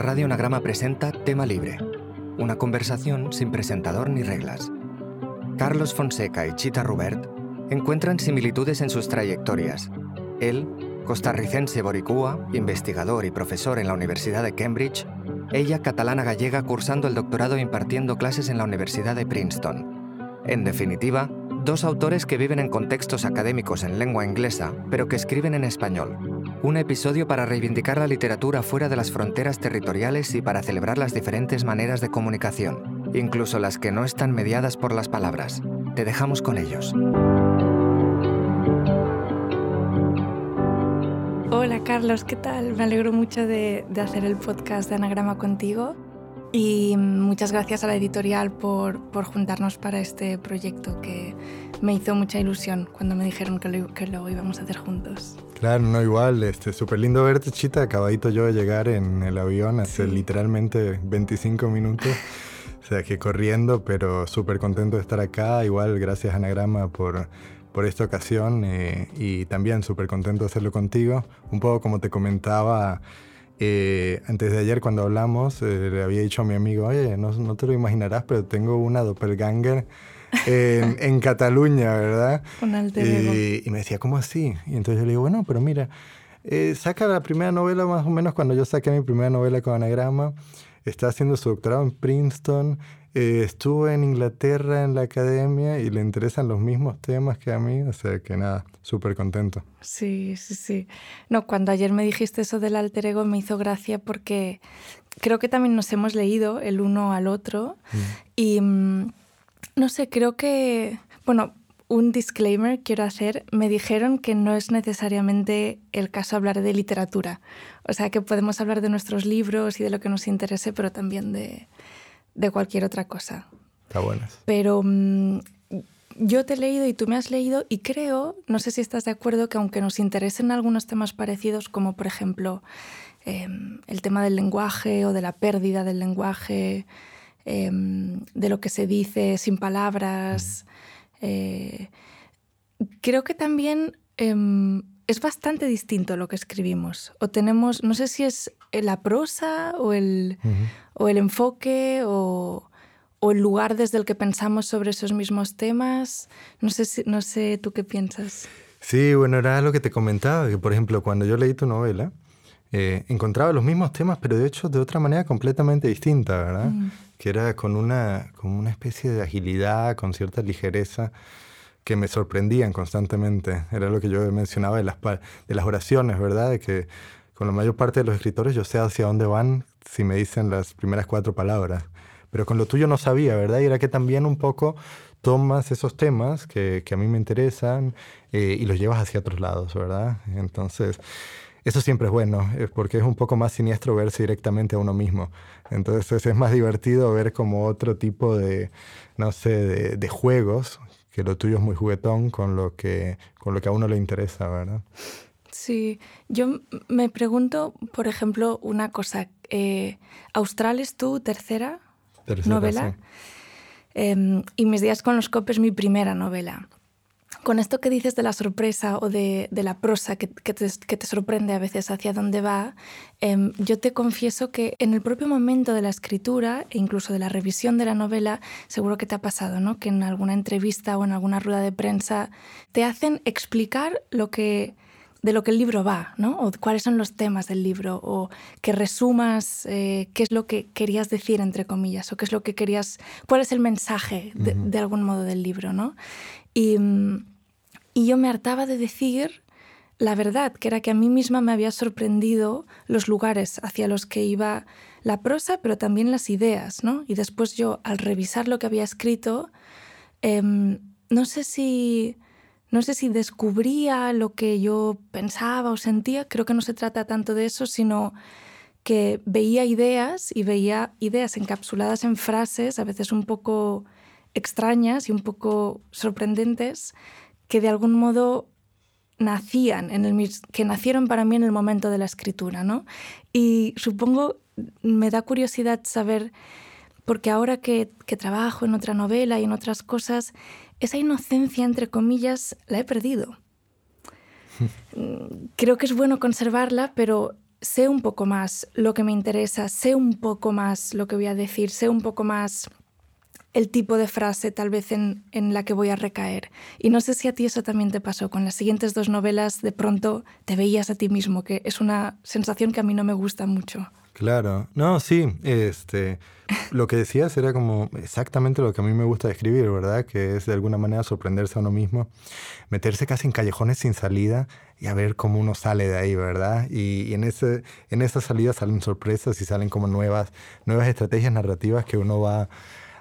Radio Anagrama presenta Tema Libre, una conversación sin presentador ni reglas. Carlos Fonseca y Chita Rubert encuentran similitudes en sus trayectorias. Él, costarricense boricúa, investigador y profesor en la Universidad de Cambridge, ella catalana gallega cursando el doctorado e impartiendo clases en la Universidad de Princeton. En definitiva, dos autores que viven en contextos académicos en lengua inglesa, pero que escriben en español. Un episodio para reivindicar la literatura fuera de las fronteras territoriales y para celebrar las diferentes maneras de comunicación, incluso las que no están mediadas por las palabras. Te dejamos con ellos. Hola Carlos, ¿qué tal? Me alegro mucho de, hacer el podcast de Anagrama contigo. Y muchas gracias a la editorial por, por, juntarnos para este proyecto que me hizo mucha ilusión cuando me dijeron que lo, que lo íbamos a hacer juntos. Claro, no igual, este, súper lindo verte, Chita, acabadito yo de llegar en el avión hace sí. literalmente 25 minutos, o sea que corriendo, pero súper contento de estar acá, igual gracias Anagrama por, por esta ocasión eh, y también súper contento de hacerlo contigo, un poco como te comentaba eh, antes de ayer cuando hablamos, eh, le había dicho a mi amigo, oye, no, no, te lo imaginarás, pero tengo una doppelganger en, en Cataluña, ¿verdad? Un alter y, y, me decía, ¿cómo así? Y entonces yo le digo, bueno, pero mira, eh, saca la primera novela más o menos cuando yo saqué mi primera novela con anagrama, está haciendo su doctorado en Princeton, eh, estuvo en Inglaterra en la academia y le interesan los mismos temas que a mí, o sea que nada, súper contento. Sí, sí, sí. No, cuando ayer me dijiste eso del alter ego me hizo gracia porque creo que también nos hemos leído el uno al otro mm. y no sé, creo que, bueno, un disclaimer quiero hacer, me dijeron que no es necesariamente el caso hablar de literatura, o sea que podemos hablar de nuestros libros y de lo que nos interese, pero también de de cualquier otra cosa. Está bueno. Pero mmm, yo te he leído y tú me has leído y creo, no sé si estás de acuerdo, que aunque nos interesen algunos temas parecidos, como por ejemplo eh, el tema del lenguaje o de la pérdida del lenguaje, eh, de lo que se dice sin palabras, eh, creo que también em, es bastante distinto lo que escribimos. O tenemos, no sé si es la prosa o el, uh -huh. o el enfoque o, o, el lugar desde el que pensamos sobre esos mismos temas. No sé, si, no sé tú qué piensas. Sí, bueno, era lo que te comentaba, que por ejemplo cuando yo leí tu novela, eh, encontraba los mismos temas, pero de hecho de otra manera completamente distinta, ¿verdad? -huh. Que era con una, con una especie de agilidad, con cierta ligereza que me sorprendían constantemente. Era lo que yo mencionaba de las, de las oraciones, ¿verdad? De que con la mayor parte de los escritores yo sé hacia dónde van si me dicen las primeras cuatro palabras. Pero con lo tuyo no sabía, ¿verdad? Y era que también un poco tomas esos temas que, a mí me interesan eh, y los llevas hacia otros lados, ¿verdad? Entonces, eso siempre es bueno, porque es un poco más siniestro verse directamente a uno mismo. Entonces es más divertido ver como otro tipo de, no sé, de, de juegos que lo tuyo es muy juguetón con lo que, con lo que a uno le interesa, ¿verdad? Sí, yo me pregunto, por ejemplo, una cosa. Eh, ¿Austral es tu tercera, tercera novela? Sí. Eh, y Mis días con los copes mi primera novela. Con esto que dices de la sorpresa o de, de la prosa que, que, te, que, te, sorprende a veces hacia dónde va, eh, yo te confieso que en el propio momento de la escritura e incluso de la revisión de la novela, seguro que te ha pasado, ¿no? Que en alguna entrevista o en alguna rueda de prensa te hacen explicar lo que de lo que el libro va, ¿no? O cuáles son los temas del libro, o que resumas eh, qué es lo que querías decir, entre comillas, o qué es lo que querías, cuál es el mensaje de, uh -huh. de algún modo del libro, ¿no? Y, y yo me hartaba de decir la verdad, que era que a mí misma me había sorprendido los lugares hacia los que iba la prosa, pero también las ideas, ¿no? Y después yo, al revisar lo que había escrito, eh, no sé si no sé si descubría lo que yo pensaba o sentía, creo que no se trata tanto de eso, sino que veía ideas y veía ideas encapsuladas en frases, a veces un poco extrañas y un poco sorprendentes, que de algún modo nacían, en el, que nacieron para mí en el momento de la escritura. ¿no? Y supongo, me da curiosidad saber, porque ahora que, que trabajo en otra novela y en otras cosas, esa inocencia, entre comillas, la he perdido. Creo que es bueno conservarla, pero sé un poco más lo que me interesa, sé un poco más lo que voy a decir, sé un poco más el tipo de frase tal vez en, en, la que voy a recaer. Y no sé si a ti eso también te pasó. Con las siguientes dos novelas de pronto te veías a ti mismo, que es una sensación que a mí no me gusta mucho. Claro, no, sí, este, lo que decías era como exactamente lo que a mí me gusta escribir, ¿verdad? Que es de alguna manera sorprenderse a uno mismo, meterse casi en callejones sin salida y a ver cómo uno sale de ahí, ¿verdad? Y, en, ese, en esa salida salen sorpresas y salen como nuevas, nuevas estrategias narrativas que uno va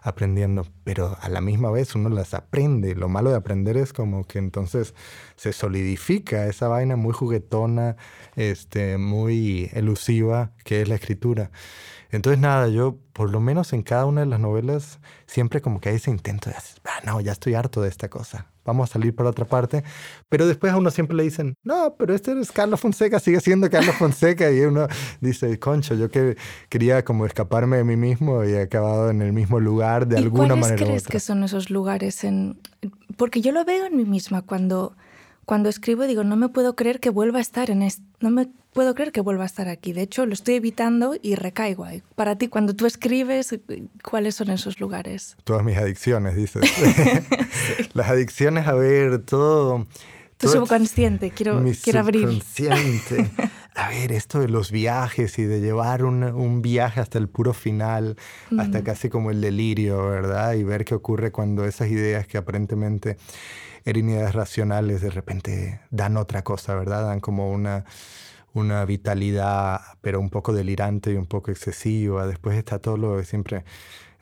aprendiendo, pero a la misma vez uno las aprende. Lo malo de aprender es como que entonces se solidifica esa vaina muy juguetona, este, muy elusiva que es la escritura. Entonces nada, yo por lo menos en cada una de las novelas siempre como que hay ese intento de, ah, no, ya estoy harto de esta cosa vamos a salir por otra parte. Pero después a uno siempre le dicen, no, pero este es Carlos Fonseca, sigue siendo Carlos Fonseca. Y uno dice, concho, yo que quería como escaparme de mí mismo y he acabado en el mismo lugar de alguna manera. ¿Cuáles crees que son esos lugares? En... Porque yo lo veo en mí misma cuando, cuando escribo, digo, no me puedo creer que vuelva a estar en este... No me puedo creer que vuelva a estar aquí. De hecho, lo estoy evitando y recaigo ahí. Para ti, cuando tú escribes, ¿cuáles son esos lugares? Todas mis adicciones, dices. Las adicciones, a ver, todo... Tu subconsciente, quiero, mi quiero abrir. Subconsciente. A ver, esto de los viajes y de llevar un, un viaje hasta el puro final, hasta casi como el delirio, ¿verdad? Y ver qué ocurre cuando esas ideas que aparentemente eran ideas racionales de repente dan otra cosa, ¿verdad? Dan como una una vitalidad, pero un poco delirante y un poco excesiva. Después está todo lo que siempre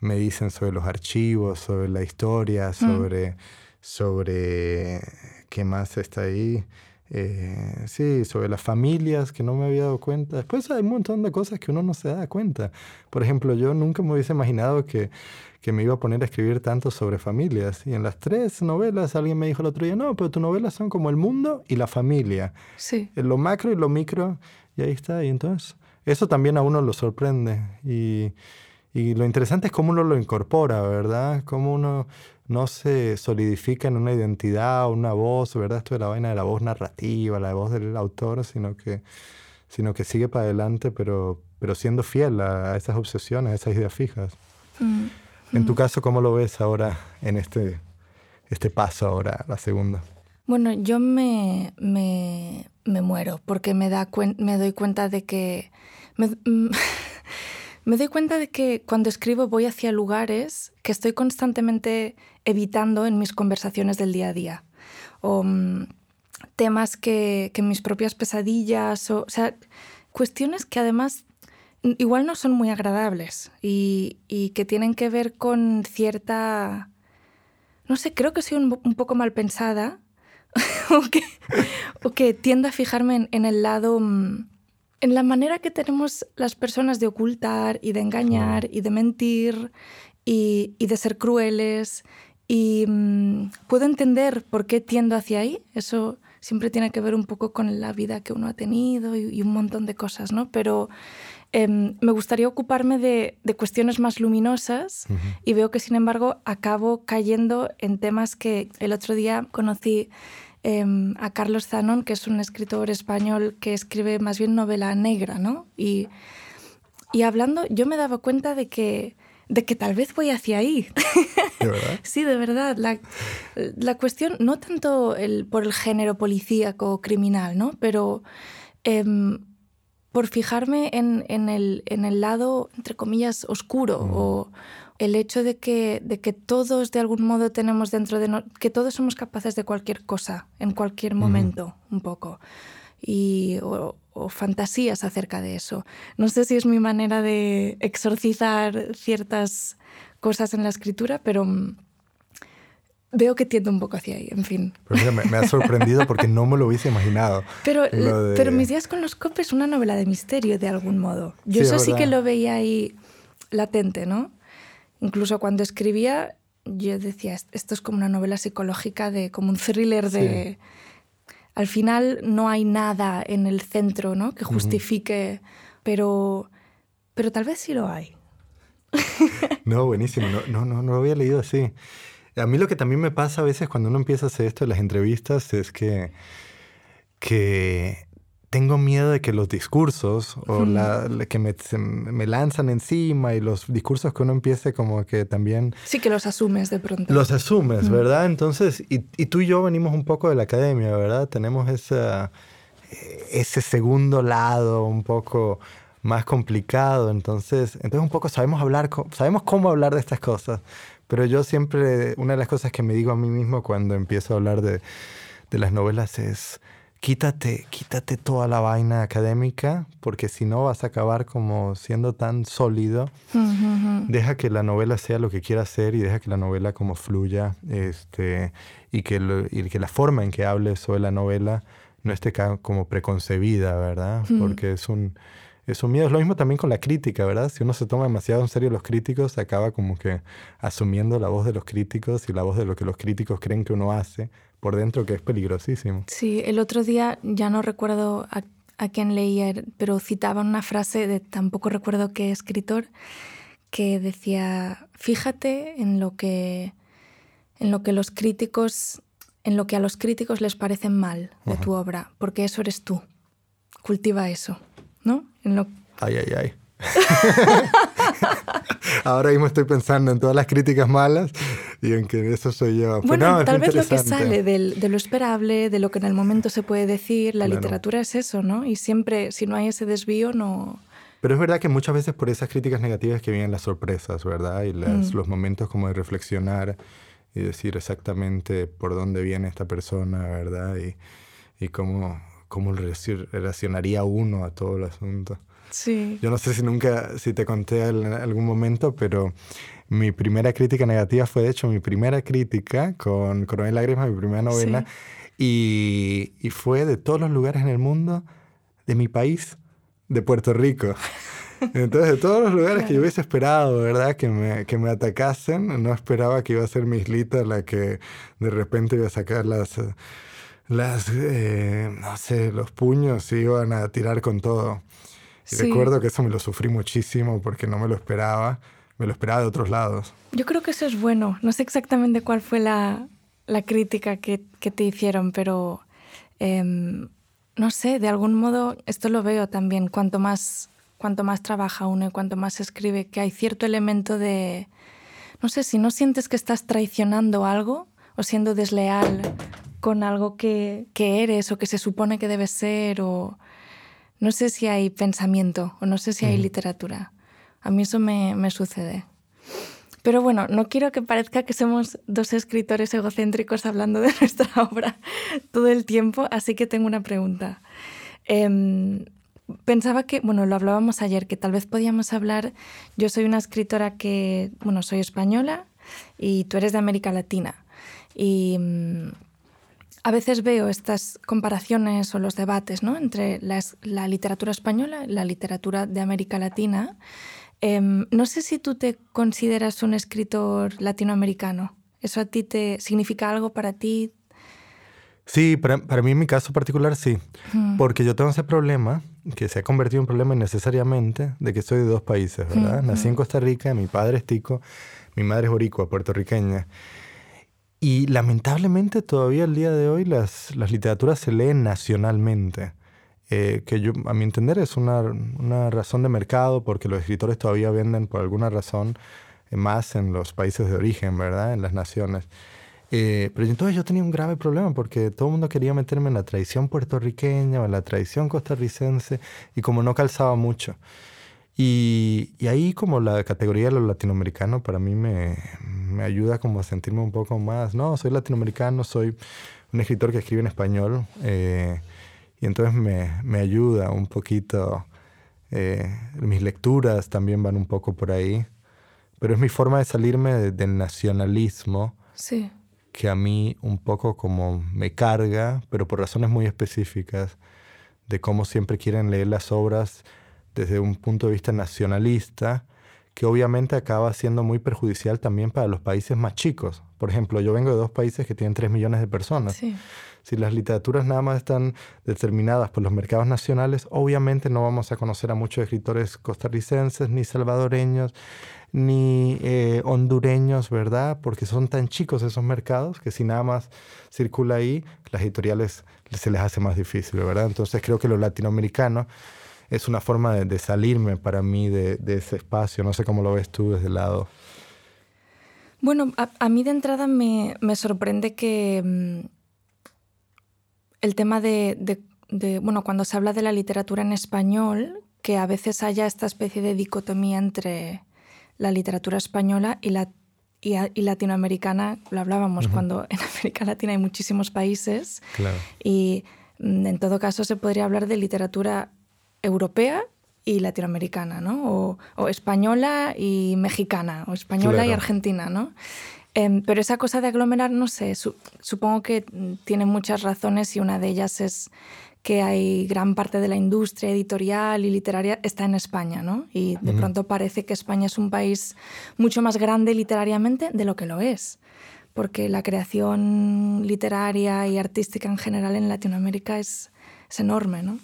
me dicen sobre los archivos, sobre la historia, mm. sobre, sobre qué más está ahí. Eh, sí, sobre las familias que no me había dado cuenta. Después hay un montón de cosas que uno no se da cuenta. Por ejemplo, yo nunca me hubiese imaginado que que me iba a poner a escribir tanto sobre familias. Y en las tres novelas alguien me dijo el otro día, no, pero tus novelas son como el mundo y la familia. Sí. Lo macro y lo micro, y ahí está. Y entonces, eso también a uno lo sorprende. Y, y lo interesante es cómo uno lo incorpora, ¿verdad? Cómo uno no se solidifica en una identidad, una voz, ¿verdad? Esto de la vaina de la voz narrativa, la voz del autor, sino que, sino que sigue para adelante, pero, pero siendo fiel a, esas obsesiones, a esas ideas fijas. Mm. En tu caso, ¿cómo lo ves ahora en este, este paso ahora, la segunda? Bueno, yo me, me, muero porque me, da me doy cuenta de que... Me, me doy cuenta de que cuando escribo voy hacia lugares que estoy constantemente evitando en mis conversaciones del día a día. O mm, temas que, que mis propias pesadillas, o sea, cuestiones que además igual no son muy agradables y, que tienen que ver con cierta... No sé, creo que soy un, poco mal pensada o, que, tiendo a fijarme en, el lado... Mm, en la manera que tenemos las personas de ocultar y de engañar y de mentir y, de ser crueles. Y mm, puedo entender por qué tiendo hacia ahí. Eso siempre tiene que ver un poco con la vida que uno ha tenido y, y un montón de cosas, ¿no? Pero Em, me gustaría ocuparme de, cuestiones más luminosas y veo que, sin embargo, acabo cayendo en temas que el otro día conocí em, a Carlos Zanon, que es un escritor español que escribe más bien novela negra, ¿no? Y, y hablando, yo me daba cuenta de que, de que tal vez voy hacia ahí. ¿De verdad? sí, de verdad. La, la cuestión, no tanto el, por el género policíaco o criminal, ¿no? Pero em, por fijarme en, en, el, en, el, lado, entre comillas, oscuro mm. o el hecho de que, de que todos de algún modo tenemos dentro de que todos somos capaces de cualquier cosa en cualquier mm. momento, un poco. Y, o, o, fantasías acerca de eso. No sé si es mi manera de exorcizar ciertas cosas en la escritura, pero mm, Veo que tiendo un poco hacia ahí, en fin. Pero me, ha sorprendido porque no me lo hubiese imaginado. Pero, pero Mis días con los copes es una novela de misterio, de algún modo. Yo eso sí que lo veía ahí latente, ¿no? Incluso cuando escribía, yo decía, esto es como una novela psicológica, de como un thriller de... Al final no hay nada en el centro, ¿no? Que justifique, pero, pero tal vez sí lo hay. No, buenísimo. No, no, no, no lo había leído así. A mí lo que también me pasa a veces cuando uno empieza a hacer esto de las entrevistas es que, que tengo miedo de que los discursos o la, que me, me, lanzan encima y los discursos que uno empiece como que también... Sí, que los asumes de pronto. Los asumes, ¿verdad? Entonces, y, y, tú y yo venimos un poco de la academia, ¿verdad? Tenemos esa, eh, ese segundo lado un poco más complicado, entonces, entonces un poco sabemos hablar, sabemos cómo hablar de estas cosas, pero yo siempre, una de las cosas que me digo a mí mismo cuando empiezo a hablar de, de las novelas es quítate, quítate toda la vaina académica, porque si no vas a acabar como siendo tan sólido. Deja que la novela sea lo que quiera ser y deja que la novela como fluya, este, y que, y que la forma en que hables sobre la novela no esté como preconcebida, ¿verdad? Porque es un miedo. Es lo mismo también con la crítica, ¿verdad? Si uno se toma demasiado en serio los críticos, se acaba como que asumiendo la voz de los críticos y la voz de lo que los críticos creen que uno hace por dentro que es peligrosísimo. Sí, el otro día ya no recuerdo a, quién leía, pero citaba una frase de tampoco recuerdo qué escritor que decía, fíjate en lo que en lo que los críticos en lo que a los críticos les parece mal de tu obra, porque eso eres tú. Cultiva eso, ¿no? En lo... Ay, ay, ay. Ahora mismo estoy pensando en todas las críticas malas y en que eso soy yo. Bueno, tal vez lo que sale de lo esperable, de lo que en el momento se puede decir, la literatura es eso, ¿no? Y siempre, si no hay ese desvío, no... Pero es verdad que muchas veces por esas críticas negativas que vienen las sorpresas, ¿verdad? Y mm. los momentos como de reflexionar y decir exactamente por dónde viene esta persona, ¿verdad? Y, y cómo, cómo relacionaría uno a todo el asunto. Sí. Yo no sé si nunca, si te conté en algún momento, pero mi primera crítica negativa fue de hecho mi primera crítica con Coronel Lágrimas, mi primera novela, y, y, fue de todos los lugares en el mundo, de mi país, de Puerto Rico. Entonces, de todos los lugares que yo hubiese esperado, ¿verdad? Que me, que me atacasen, no esperaba que iba a ser mi islita la que de repente iba a sacar las, las eh, no sé, los puños y iban a tirar con todo. Y recuerdo que eso me lo sufrí muchísimo porque no me lo esperaba. Me lo esperaba de otros lados. Yo creo que eso es bueno. No sé exactamente cuál fue la, la crítica que, que, te hicieron, pero em, no sé, de algún modo esto lo veo también. Cuanto más, cuanto más trabaja uno y cuanto más escribe, que hay cierto elemento de, no sé, si no sientes que estás traicionando algo o siendo desleal con algo que, que eres o que se supone que debes ser o no sé si hay pensamiento o no sé si hay literatura. A mí eso me, me, sucede. Pero bueno, no quiero que parezca que somos dos escritores egocéntricos hablando de nuestra obra todo el tiempo, así que tengo una pregunta. Em, pensaba que, bueno, lo hablábamos ayer, que tal vez podíamos hablar, yo soy una escritora que, bueno, soy española y tú eres de América Latina. Y mm, a veces veo estas comparaciones o los debates ¿no? entre la, literatura española y la literatura de América Latina. Em, no sé si tú te consideras un escritor latinoamericano. ¿Eso a ti te significa algo para ti? Sí, para, mí en mi caso particular sí. Porque yo tengo ese problema, que se ha convertido en un problema innecesariamente, de que soy de dos países, ¿verdad? Nací en Costa Rica, mi padre es tico, mi madre es boricua, puertorriqueña. Y lamentablemente todavía el día de hoy las, las literaturas se leen nacionalmente, eh, que yo, a mi entender es una, una, razón de mercado porque los escritores todavía venden por alguna razón más en los países de origen, ¿verdad? En las naciones. Eh, pero entonces yo tenía un grave problema porque todo el mundo quería meterme en la tradición puertorriqueña o en la tradición costarricense y como no calzaba mucho. Y, y, ahí como la categoría de lo latinoamericano para mí me, me, ayuda como a sentirme un poco más, no, soy latinoamericano, soy un escritor que escribe en español eh, y entonces me, me, ayuda un poquito, eh, mis lecturas también van un poco por ahí, pero es mi forma de salirme del nacionalismo sí. que a mí un poco como me carga, pero por razones muy específicas, de cómo siempre quieren leer las obras desde un punto de vista nacionalista, que obviamente acaba siendo muy perjudicial también para los países más chicos. Por ejemplo, yo vengo de dos países que tienen 3 millones de personas. Si las literaturas nada más están determinadas por los mercados nacionales, obviamente no vamos a conocer a muchos escritores costarricenses, ni salvadoreños, ni eh, hondureños, ¿verdad? Porque son tan chicos esos mercados que si nada más circula ahí, las editoriales se les hace más difícil, ¿verdad? Entonces creo que lo latinoamericano es una forma de, salirme para mí de, ese espacio. No sé cómo lo ves tú desde el lado. Bueno, a, mí de entrada me, sorprende que mm, el tema de, bueno, cuando se habla de la literatura en español, que a veces haya esta especie de dicotomía entre la literatura española y la y, latinoamericana, lo hablábamos cuando en América Latina hay muchísimos países y mm, en todo caso se podría hablar de literatura europea y latinoamericana, ¿no? O, española y mexicana, o española y argentina, ¿no? Em, pero esa cosa de aglomerar, no sé, supongo que tiene muchas razones y una de ellas es que hay gran parte de la industria editorial y literaria está en España, ¿no? Y de pronto parece que España es un país mucho más grande literariamente de lo que lo es, porque la creación literaria y artística en general en Latinoamérica es, es enorme, ¿no?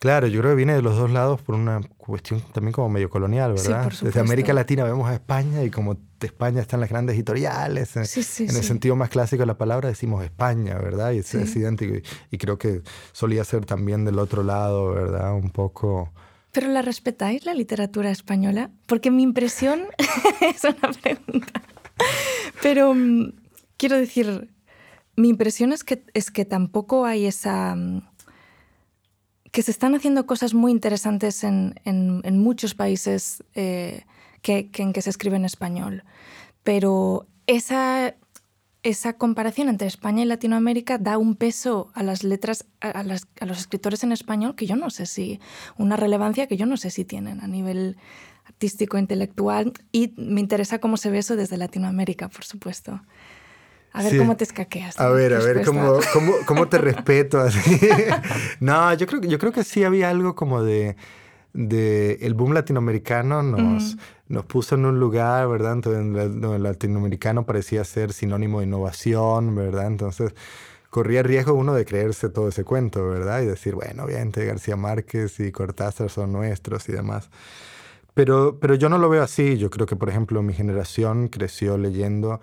Claro, yo creo que viene de los dos lados por una cuestión también como medio colonial, ¿verdad? Desde América Latina vemos a España y como de España están las grandes editoriales, en, el sentido más clásico de la palabra decimos España, ¿verdad? Y es, idéntico. Y, creo que solía ser también del otro lado, ¿verdad? Un poco... ¿Pero la respetáis la literatura española? Porque mi impresión es una pregunta. Pero mm, quiero decir, mi impresión es que, es que tampoco hay esa mm, que se están haciendo cosas muy interesantes en, en, muchos países eh, que, en que se escribe en español. Pero esa, esa comparación entre España y Latinoamérica da un peso a las letras, a, las, a, los escritores en español que yo no sé si, una relevancia que yo no sé si tienen a nivel artístico, intelectual, y me interesa cómo se ve eso desde Latinoamérica, por supuesto. A ver cómo te escaqueas. A ver, a ver cómo, cómo, cómo, te respeto así. no, yo creo, yo creo que sí había algo como de, de el boom latinoamericano nos, nos puso en un lugar, ¿verdad? Entonces, el latinoamericano parecía ser sinónimo de innovación, ¿verdad? Entonces corría riesgo uno de creerse todo ese cuento, ¿verdad? Y decir, bueno, obviamente García Márquez y Cortázar son nuestros y demás. Pero, pero yo no lo veo así. Yo creo que, por ejemplo, mi generación creció leyendo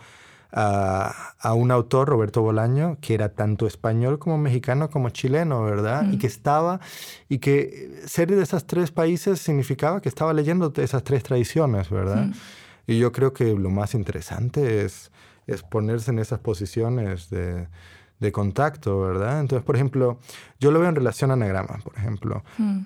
a, un autor, Roberto Bolaño, que era tanto español como mexicano como chileno, ¿verdad? Y que estaba, y que ser de esos tres países significaba que estaba leyendo esas tres tradiciones, ¿verdad? Y yo creo que lo más interesante es, es ponerse en esas posiciones de, de contacto, ¿verdad? Entonces, por ejemplo, yo lo veo en relación a anagrama, por ejemplo. Hmm.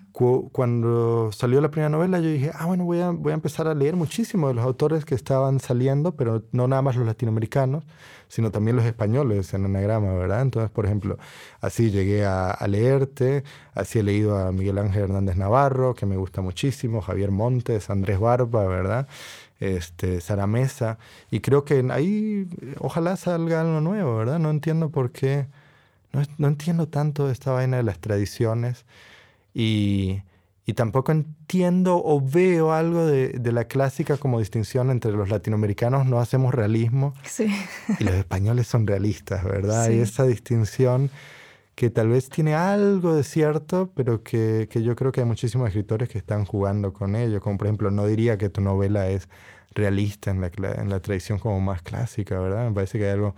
cuando salió la primera novela, yo dije, ah, bueno, voy a, voy a empezar a leer muchísimo de los autores que estaban saliendo, pero no nada más los latinoamericanos, sino también los españoles en anagrama, ¿verdad? Entonces, por ejemplo, así llegué a, a leerte, así he leído a Miguel Ángel Hernández Navarro, que me gusta muchísimo, Javier Montes, Andrés Barba, ¿verdad? Este, Sara Mesa, y creo que ahí ojalá salga algo nuevo, ¿verdad? No entiendo por qué, no, no entiendo tanto esta vaina de las tradiciones y, y tampoco entiendo o veo algo de, de, la clásica como distinción entre los latinoamericanos no hacemos realismo sí. y los españoles son realistas, ¿verdad? Y esa distinción que tal vez tiene algo de cierto, pero que, que, yo creo que hay muchísimos escritores que están jugando con ello. Como por ejemplo, no diría que tu novela es realista en la, en la tradición como más clásica, ¿verdad? Me parece que hay algo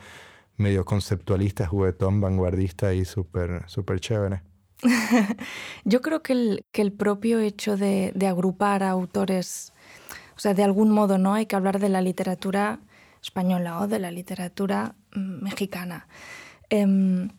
medio conceptualista, juguetón, vanguardista y súper super chévere. yo creo que el, que el propio hecho de, agrupar a autores, o sea, de algún modo, ¿no? Hay que hablar de la literatura española o de la literatura mm, mexicana. Eh,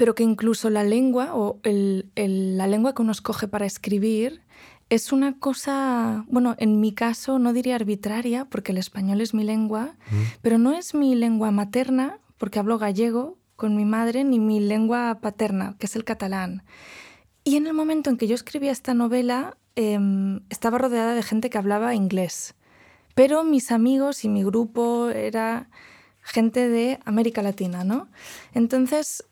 pero que incluso la lengua o el, la lengua que uno escoge para escribir es una cosa, bueno, en mi caso no diría arbitraria, porque el español es mi lengua, pero no es mi lengua materna, porque hablo gallego con mi madre, ni mi lengua paterna, que es el catalán. Y en el momento en que yo escribía esta novela, em, estaba rodeada de gente que hablaba inglés, pero mis amigos y mi grupo era gente de América Latina, ¿no? Entonces,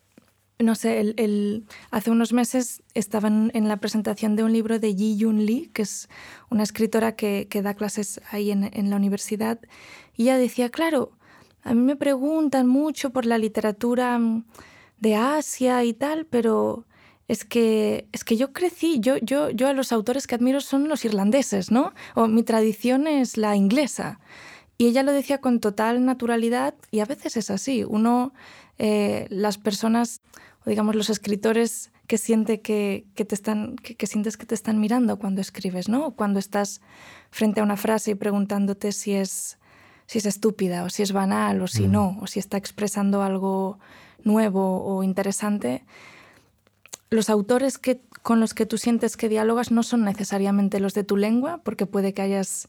no sé, el, hace unos meses estaba en, la presentación de un libro de Yi Yun Lee, que es una escritora que, que da clases ahí en, en, la universidad, y ella decía, claro, a mí me preguntan mucho por la literatura mm, de Asia y tal, pero es que, es que yo crecí, yo, yo, yo a los autores que admiro son los irlandeses, ¿no? O mi tradición es la inglesa. Y ella lo decía con total naturalidad y a veces es así. Uno, eh, las personas, o digamos los escritores que, siente que, que te están, que, sientes que te están mirando cuando escribes, ¿no? O cuando estás frente a una frase y preguntándote si es, si es estúpida o si es banal o si mm. no, o si está expresando algo nuevo o interesante. Los autores que, con los que tú sientes que dialogas no son necesariamente los de tu lengua, porque puede que hayas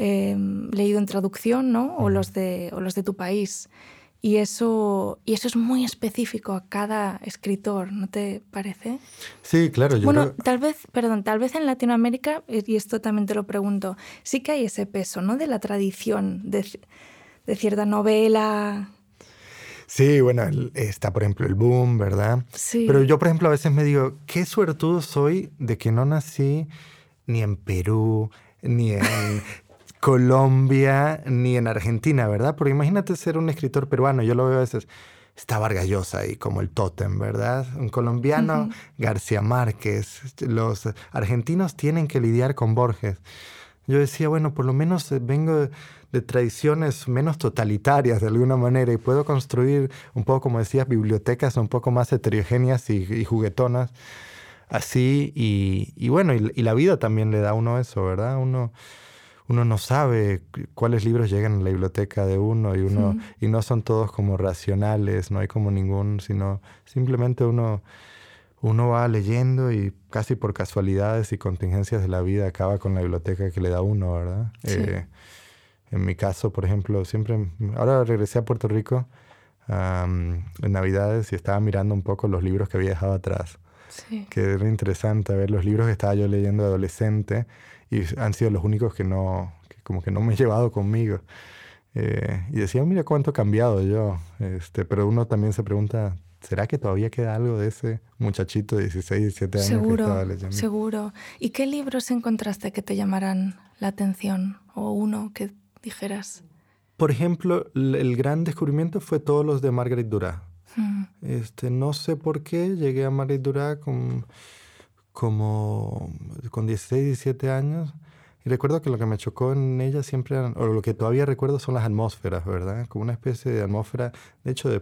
Em, leído en traducción, ¿no? O los de, o los de tu país. Y eso, y eso es muy específico a cada escritor, ¿no te parece? Sí, claro. Yo bueno, tal vez, perdón, tal vez en Latinoamérica, eh, y esto también te lo pregunto, sí que hay ese peso, ¿no? De la tradición, de, de cierta novela. Sí, bueno, está por ejemplo el boom, ¿verdad? Sí. Pero yo, por ejemplo, a veces me digo, qué suertudo soy de que no nací ni en Perú, ni en Colombia ni en Argentina, ¿verdad? Porque imagínate ser un escritor peruano, yo lo veo a veces, está Vargas Llosa ahí como el tótem, ¿verdad? Un colombiano, García Márquez, los argentinos tienen que lidiar con Borges. Yo decía, bueno, por lo menos eh, vengo de tradiciones menos totalitarias de alguna manera y puedo construir un poco, como decías, bibliotecas un poco más heterogéneas y, juguetonas así. Y, bueno, y, y, la vida también le da a uno eso, ¿verdad? Uno uno no sabe cuáles libros llegan a la biblioteca de uno y uno y no son todos como racionales, no hay como ningún, sino simplemente uno uno va leyendo y casi por casualidades y contingencias de la vida acaba con la biblioteca que le da uno, ¿verdad? Eh, en mi caso, por ejemplo, siempre, ahora regresé a Puerto Rico en Navidades y estaba mirando un poco los libros que había dejado atrás. Sí. Que era interesante ver los libros que estaba yo leyendo de adolescente y han sido los únicos que no, como que no me he llevado conmigo. Eh, y decía, mira cuánto he cambiado yo. Este, pero uno también se pregunta, ¿será que todavía queda algo de ese muchachito de 16, 17 años seguro, que estaba leyendo? Seguro. ¿Y qué libros encontraste que te llamaran la atención? ¿O uno que dijeras? Por ejemplo, el gran descubrimiento fue todos los de Margaret Durá. Mm. Este, no sé por qué llegué a Margaret Durá con como con 16, 17 años. Y recuerdo que lo que me chocó en ella siempre, o lo que todavía recuerdo son las atmósferas, ¿verdad? Como una especie de atmósfera, de hecho, de,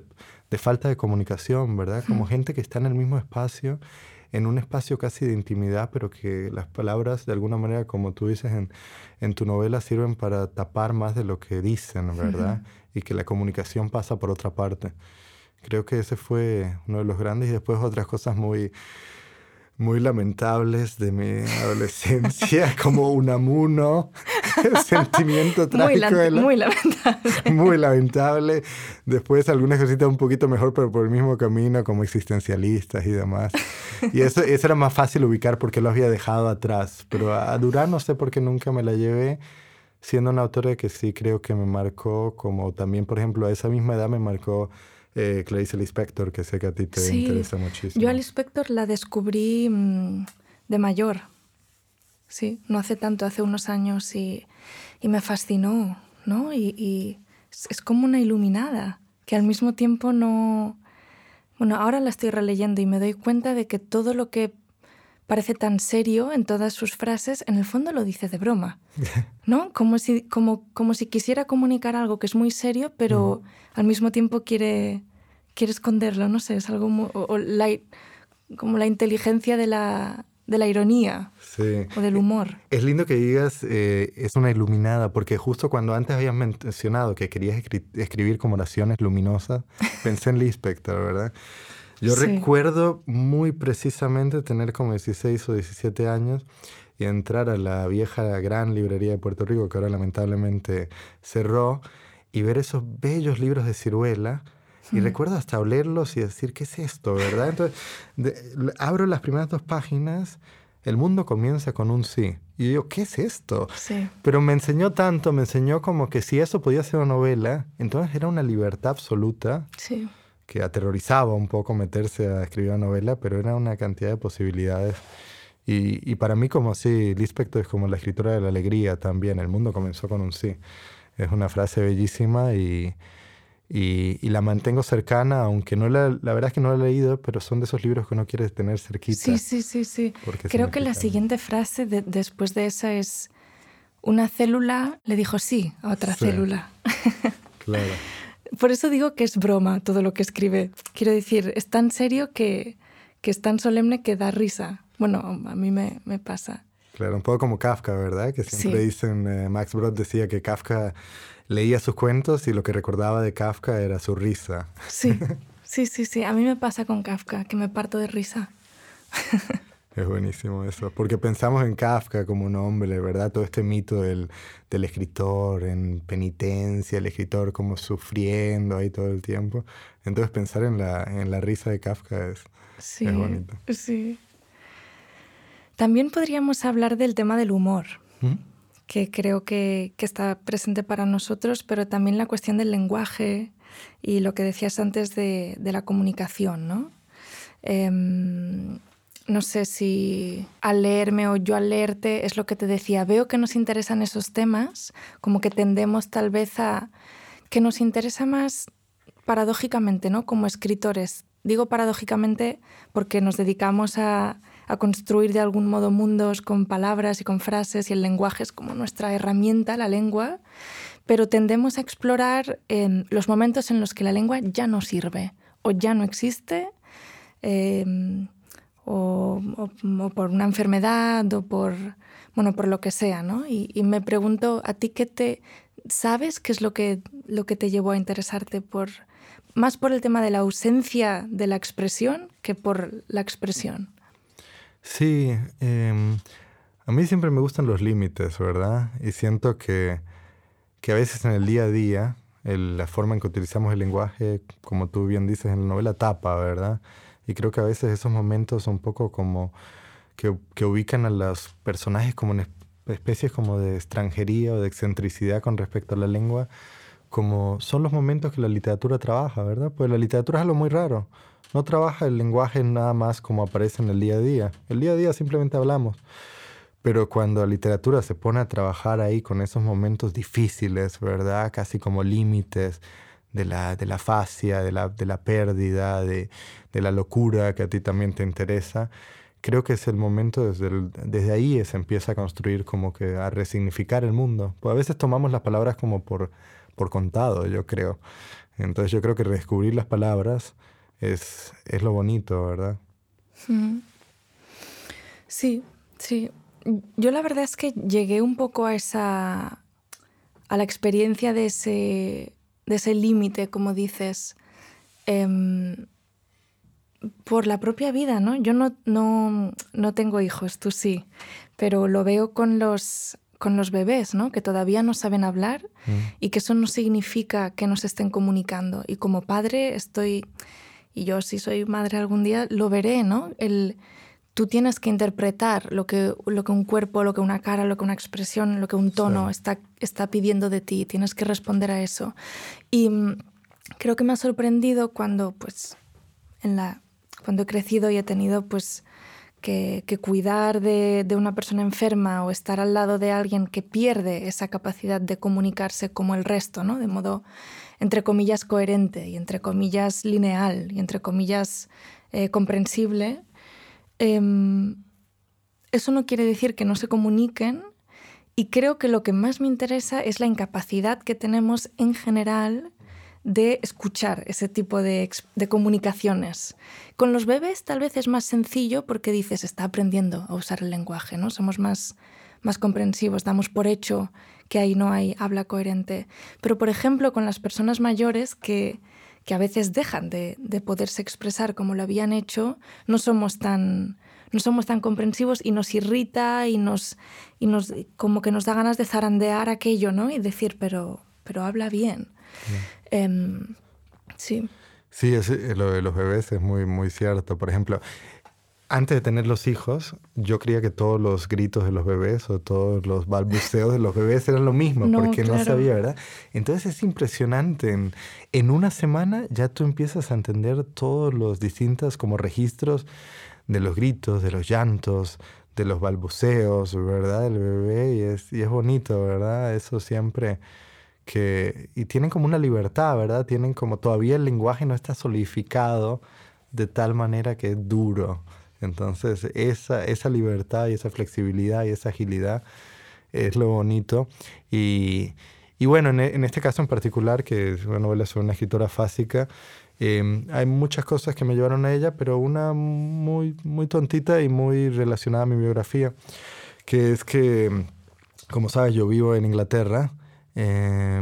de falta de comunicación, ¿verdad? Como gente que está en el mismo espacio, en un espacio casi de intimidad, pero que las palabras, de alguna manera, como tú dices en, en tu novela, sirven para tapar más de lo que dicen, ¿verdad? Y que la comunicación pasa por otra parte. Creo que ese fue uno de los grandes y después otras cosas muy muy lamentables de mi adolescencia, como un amuno, el sentimiento trágico. Muy, muy lamentable. Muy lamentable. Después algunas cositas un poquito mejor, pero por el mismo camino, como existencialistas y demás. Y eso, eso era más fácil ubicar porque lo había dejado atrás. Pero a Durán no sé por qué nunca me la llevé, siendo una autora que sí creo que me marcó, como también, por ejemplo, a esa misma edad me marcó eh, Clarice Lispector, que sé que a ti te interesa muchísimo. Yo a Lispector la descubrí mm, de mayor, sí, no hace tanto, hace unos años, y, y me fascinó, ¿no? Y, y, es como una iluminada, que al mismo tiempo no... Bueno, ahora la estoy releyendo y me doy cuenta de que todo lo que parece tan serio en todas sus frases, en el fondo lo dice de broma, ¿no? Como si, como, como si quisiera comunicar algo que es muy serio, pero al mismo tiempo quiere, quiere esconderlo, no sé, es algo o, la, como la inteligencia de la, de la ironía o del humor. Es lindo que digas, eh, es una iluminada, porque justo cuando antes habías mencionado que querías escribir como oraciones luminosas, pensé en Lispector, ¿verdad? Yo recuerdo muy precisamente tener como 16 o 17 años y entrar a la vieja gran librería de Puerto Rico, que ahora lamentablemente cerró, y ver esos bellos libros de ciruela. Y recuerdo hasta olerlos y decir, ¿qué es esto? ¿Verdad? Entonces, abro las primeras dos páginas, el mundo comienza con un sí. Y yo digo, ¿qué es esto? Sí. Pero me enseñó tanto, me enseñó como que si eso podía ser una novela, entonces era una libertad absoluta. Sí que aterrorizaba un poco meterse a escribir una novela, pero era una cantidad de posibilidades. Y, y para mí como sí, Lispector es como la escritora de la alegría también, el mundo comenzó con un sí. Es una frase bellísima y, y, la mantengo cercana, aunque no la, la verdad es que no la he leído, pero son de esos libros que uno quiere tener cerquita. Sí, sí, sí, sí. Creo que la siguiente frase después de esa es, una célula le dijo sí a otra célula. claro. Por eso digo que es broma todo lo que escribe. Quiero decir, es tan serio que, que es tan solemne que da risa. Bueno, a mí me, me pasa. Claro, un poco como Kafka, ¿verdad? Que siempre dicen, eh, Max Brod decía que Kafka leía sus cuentos y lo que recordaba de Kafka era su risa. Sí, sí, sí, sí. A mí me pasa con Kafka, que me parto de risa. Es buenísimo eso, porque pensamos en Kafka como un hombre, ¿verdad? Todo este mito del, del escritor en penitencia, el escritor como sufriendo ahí todo el tiempo. Entonces pensar en la, en la risa de Kafka es, sí, es bonito. Sí. También podríamos hablar del tema del humor. ¿Mm? Que creo que, está presente para nosotros, pero también la cuestión del lenguaje y lo que decías antes de, la comunicación, ¿no? Em, no sé si al leerme o yo al leerte es lo que te decía, veo que nos interesan esos temas, como que tendemos tal vez a que nos interesa más paradójicamente, ¿no? Como escritores. Digo paradójicamente porque nos dedicamos a a construir de algún modo mundos con palabras y con frases y el lenguaje es como nuestra herramienta, la lengua, pero tendemos a explorar em, los momentos en los que la lengua ya no sirve o ya no existe. Em, o, por una enfermedad o por, bueno, por lo que sea, ¿no? Y, y, me pregunto, ¿a ti qué te... ¿Sabes qué es lo que, lo que te llevó a interesarte por... más por el tema de la ausencia de la expresión que por la expresión? Sí, em, a mí siempre me gustan los límites, ¿verdad? Y siento que, que a veces en el día a día, la forma en que utilizamos el lenguaje, como tú bien dices en la novela, tapa, ¿verdad? Y creo que a veces esos momentos son un poco como que, que ubican a los personajes como en especies como de extranjería o de excentricidad con respecto a la lengua, como son los momentos que la literatura trabaja, ¿verdad? Pues la literatura es algo muy raro no trabaja el lenguaje nada más como aparece en el día a día. El día a día simplemente hablamos. Pero cuando la literatura se pone a trabajar ahí con esos momentos difíciles, ¿verdad? Casi como límites de la, de la fascia, de la, de la pérdida, de, de, la locura que a ti también te interesa, creo que es el momento, desde, desde ahí se empieza a construir como que a resignificar el mundo. Pues a veces tomamos las palabras como por, por contado, yo creo. Entonces yo creo que redescubrir las palabras es, es lo bonito, ¿verdad? Sí, sí. Yo la verdad es que llegué un poco a esa. a la experiencia de ese, de ese límite, como dices, em, por la propia vida, ¿no? Yo no, no, no tengo hijos, tú sí, pero lo veo con los con los bebés, ¿no? Que todavía no saben hablar mm. y que eso no significa que nos estén comunicando. Y como padre estoy y yo si soy madre algún día lo veré, ¿no? El, tú tienes que interpretar lo que, lo que un cuerpo, lo que una cara, lo que una expresión, lo que un tono está, está pidiendo de ti, tienes que responder a eso. Y mm, creo que me ha sorprendido cuando, pues, en la, cuando he crecido y he tenido, pues, que, que, cuidar de, de, una persona enferma o estar al lado de alguien que pierde esa capacidad de comunicarse como el resto, ¿no? De modo entre comillas, coherente y entre comillas, lineal y entre comillas, eh, comprensible, em, eso no quiere decir que no se comuniquen y creo que lo que más me interesa es la incapacidad que tenemos en general de escuchar ese tipo de, de, comunicaciones. Con los bebés tal vez es más sencillo porque dices, está aprendiendo a usar el lenguaje, ¿no? Somos más, más comprensivos, damos por hecho que ahí no hay habla coherente. Pero, por ejemplo, con las personas mayores que, que a veces dejan de, de, poderse expresar como lo habían hecho, no somos tan, no somos tan comprensivos y nos irrita y nos, y nos como que nos da ganas de zarandear aquello, ¿no? Y decir, pero, pero habla bien. Em, sí. Sí, lo de los bebés es muy, muy cierto. Por ejemplo, antes de tener los hijos, yo creía que todos los gritos de los bebés o todos los balbuceos de los bebés eran lo mismo, porque no sabía, ¿verdad? Entonces es impresionante. En, en, una semana ya tú empiezas a entender todos los distintos como registros de los gritos, de los llantos, de los balbuceos, ¿verdad? Del bebé y es, y es bonito, ¿verdad? Eso siempre que, y tienen como una libertad, ¿verdad? Tienen como todavía el lenguaje no está solidificado de tal manera que es duro. Entonces, esa, esa libertad y esa flexibilidad y esa agilidad es lo bonito. Y, y bueno, en, en, este caso en particular, que es una novela sobre una escritora fásica, eh, hay muchas cosas que me llevaron a ella, pero una muy, muy tontita y muy relacionada a mi biografía, que es que, como sabes, yo vivo en Inglaterra. Eh,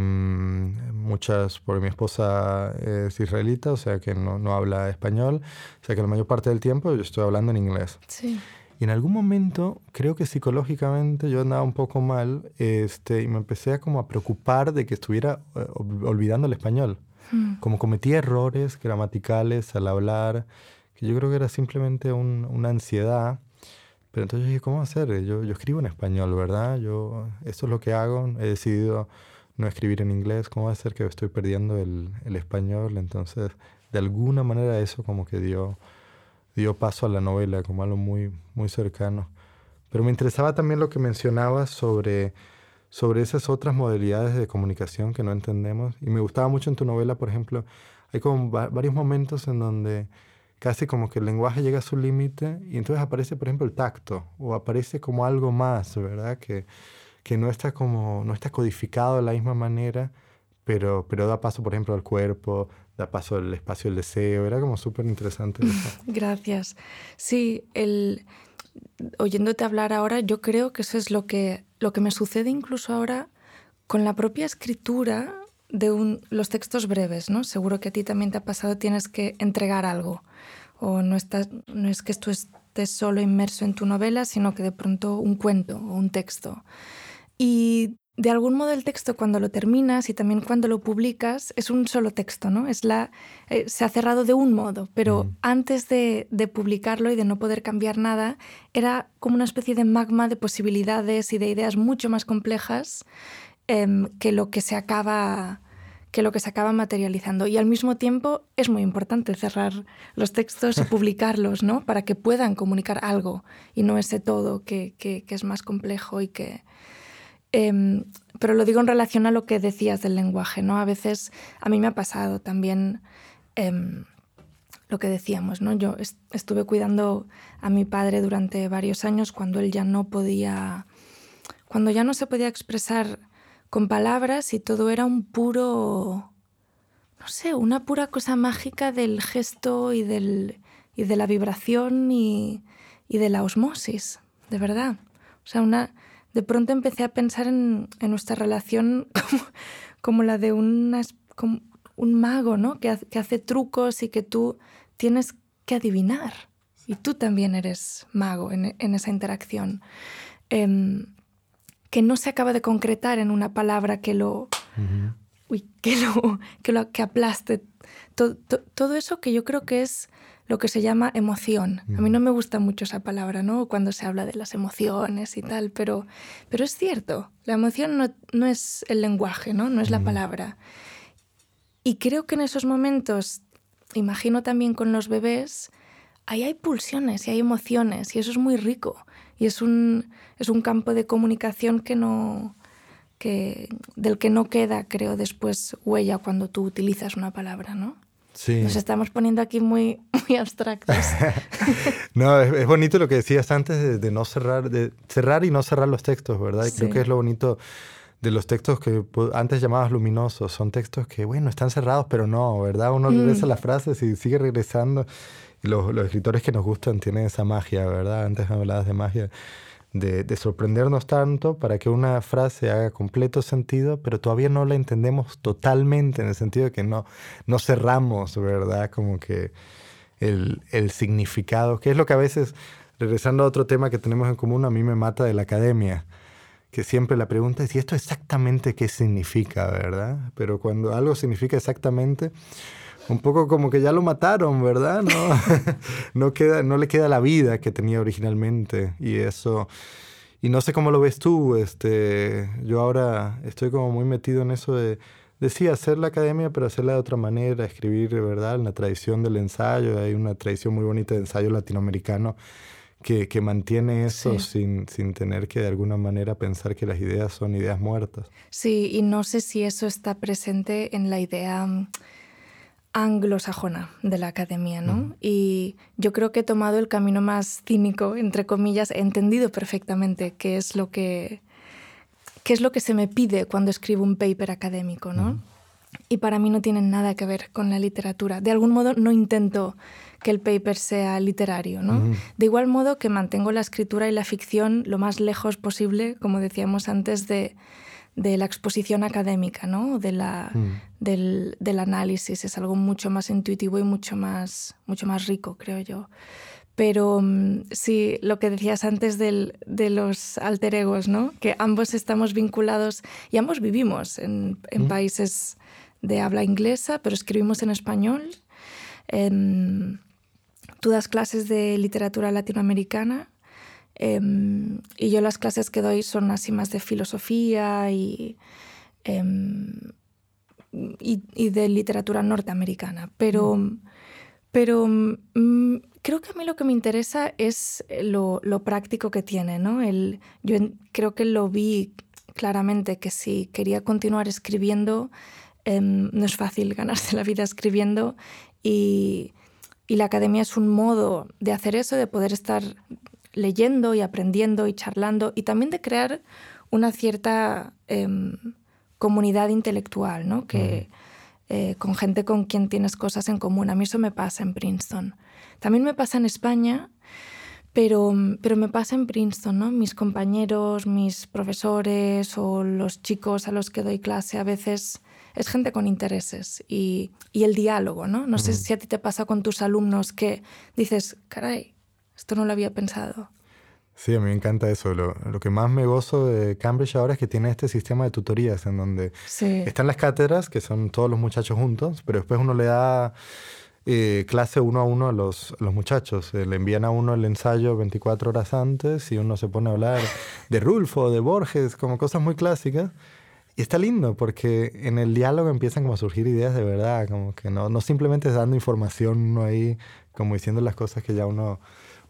muchas, por mi esposa es israelita, o sea que no, no, habla español, o sea que la mayor parte del tiempo yo estoy hablando en inglés. Sí. Y en algún momento, creo que psicológicamente yo andaba un poco mal este, y me empecé a como a preocupar de que estuviera eh, olvidando el español. Mm. Como cometía errores gramaticales al hablar, que yo creo que era simplemente un, una ansiedad. Pero entonces dije, ¿cómo hacer? Yo, yo escribo en español, ¿verdad? Yo, esto es lo que hago. He decidido no escribir en inglés. ¿Cómo va a ser que estoy perdiendo el, el español? Entonces, de alguna manera eso como que dio, dio paso a la novela, como algo muy, muy cercano. Pero me interesaba también lo que mencionabas sobre, sobre esas otras modalidades de comunicación que no entendemos. Y me gustaba mucho en tu novela, por ejemplo, hay como va varios momentos en donde casi como que el lenguaje llega a su límite y entonces aparece, por ejemplo, el tacto o aparece como algo más, ¿verdad? Que, que no, está como, no está codificado de la misma manera, pero, pero da paso, por ejemplo, al cuerpo, da paso al espacio del deseo. Era como súper interesante. Gracias. Sí, el, oyéndote hablar ahora, yo creo que eso es lo que, lo que me sucede incluso ahora con la propia escritura de un, los textos breves, ¿no? Seguro que a ti también te ha pasado, tienes que entregar algo. O no, estás, no es que tú estés solo inmerso en tu novela, sino que de pronto un cuento o un texto. Y de algún modo el texto cuando lo terminas y también cuando lo publicas es un solo texto, ¿no? Es la, eh, se ha cerrado de un modo, pero mm. antes de, de, publicarlo y de no poder cambiar nada, era como una especie de magma de posibilidades y de ideas mucho más complejas eh, que lo que se acaba que lo que se acaba materializando. Y al mismo tiempo es muy importante cerrar los textos y publicarlos, ¿no? Para que puedan comunicar algo y no ese todo que, que, que es más complejo y que, Eh, pero lo digo en relación a lo que decías del lenguaje, ¿no? A veces a mí me ha pasado también eh, lo que decíamos, ¿no? Yo est estuve cuidando a mi padre durante varios años cuando él ya no podía, cuando ya no se podía expresar con palabras y todo era un puro, no sé, una pura cosa mágica del gesto y, del, y de la vibración y, y de la osmosis, de verdad. O sea, una de pronto empecé a pensar en, nuestra relación como, como, la de una, un mago, ¿no? Que, que, hace trucos y que tú tienes que adivinar. Y tú también eres mago en, en esa interacción. Eh, que no se acaba de concretar en una palabra que lo, uh -huh. uy, que lo, que lo que aplaste. Todo, to, todo eso que yo creo que es lo que se llama emoción. A mí no me gusta mucho esa palabra, ¿no? Cuando se habla de las emociones y tal, pero, pero es cierto, la emoción no, no es el lenguaje, ¿no? No es la palabra. Y creo que en esos momentos, imagino también con los bebés, ahí hay pulsiones y hay emociones y eso es muy rico. Y es un, es un campo de comunicación que no, que, del que no queda, creo, después huella cuando tú utilizas una palabra, ¿no? Sí. Nos estamos poniendo aquí muy, muy abstractos. no, es, es, bonito lo que decías antes de, de, no cerrar, de cerrar y no cerrar los textos, ¿verdad? Sí. creo que es lo bonito de los textos que antes llamabas luminosos. Son textos que, bueno, están cerrados, pero no, ¿verdad? Uno mm. regresa a las frases y sigue regresando. Los, escritores que nos gustan tienen esa magia, ¿verdad? Antes hablabas de magia. De, de, sorprendernos tanto para que una frase haga completo sentido, pero todavía no la entendemos totalmente en el sentido de que no, no cerramos, ¿verdad? Como que el, el significado, que es lo que a veces, regresando a otro tema que tenemos en común, a mí me mata de la academia, que siempre la pregunta es, ¿y esto exactamente qué significa, verdad? Pero cuando algo significa exactamente, un poco como que ya lo mataron, ¿verdad? No, no, queda, no le queda la vida que tenía originalmente. Y eso. Y no sé cómo lo ves tú. Este, yo ahora estoy como muy metido en eso de, de sí, hacer la academia, pero hacerla de otra manera, escribir, ¿verdad? En la tradición del ensayo. Hay una tradición muy bonita de ensayo latinoamericano que, que mantiene eso sin, sin tener que de alguna manera pensar que las ideas son ideas muertas. Sí, y no sé si eso está presente en la idea anglosajona de la academia, ¿no? Y yo creo que he tomado el camino más cínico, entre comillas, he entendido perfectamente qué es lo que, qué es lo que se me pide cuando escribo un paper académico, ¿no? Y para mí no tiene nada que ver con la literatura. De algún modo no intento que el paper sea literario, ¿no? De igual modo que mantengo la escritura y la ficción lo más lejos posible, como decíamos antes, de, de la exposición académica, ¿no? de la, mm. del, del, análisis. Es algo mucho más intuitivo y mucho más, mucho más rico, creo yo. Pero mm, sí, lo que decías antes del, de los alter egos, ¿no? que ambos estamos vinculados y ambos vivimos en, en mm. países de habla inglesa, pero escribimos en español. En, tú das clases de literatura latinoamericana Em, y yo las clases que doy son así más de filosofía y, em, y, de literatura norteamericana. Pero, mm. pero mm, creo que a mí lo que me interesa es lo, lo práctico que tiene. ¿no? El, yo creo que lo vi claramente que si quería continuar escribiendo, em, no es fácil ganarse la vida escribiendo y, y la academia es un modo de hacer eso, de poder estar leyendo y aprendiendo y charlando y también de crear una cierta em, comunidad intelectual, ¿no? Que, eh, con gente con quien tienes cosas en común. A mí eso me pasa en Princeton. También me pasa en España, pero, pero me pasa en Princeton, ¿no? Mis compañeros, mis profesores o los chicos a los que doy clase a veces es gente con intereses y, y el diálogo, ¿no? No sé si a ti te pasa con tus alumnos que dices, caray, esto no lo había pensado. Sí, a mí me encanta eso. Lo, lo, que más me gozo de Cambridge ahora es que tiene este sistema de tutorías en donde están las cátedras, que son todos los muchachos juntos, pero después uno le da eh, clase uno a uno a los, los muchachos. Eh, le envían a uno el ensayo 24 horas antes y uno se pone a hablar de Rulfo, de Borges, como cosas muy clásicas. Y está lindo porque en el diálogo empiezan como a surgir ideas de verdad, como que no, no simplemente dando información uno ahí, como diciendo las cosas que ya uno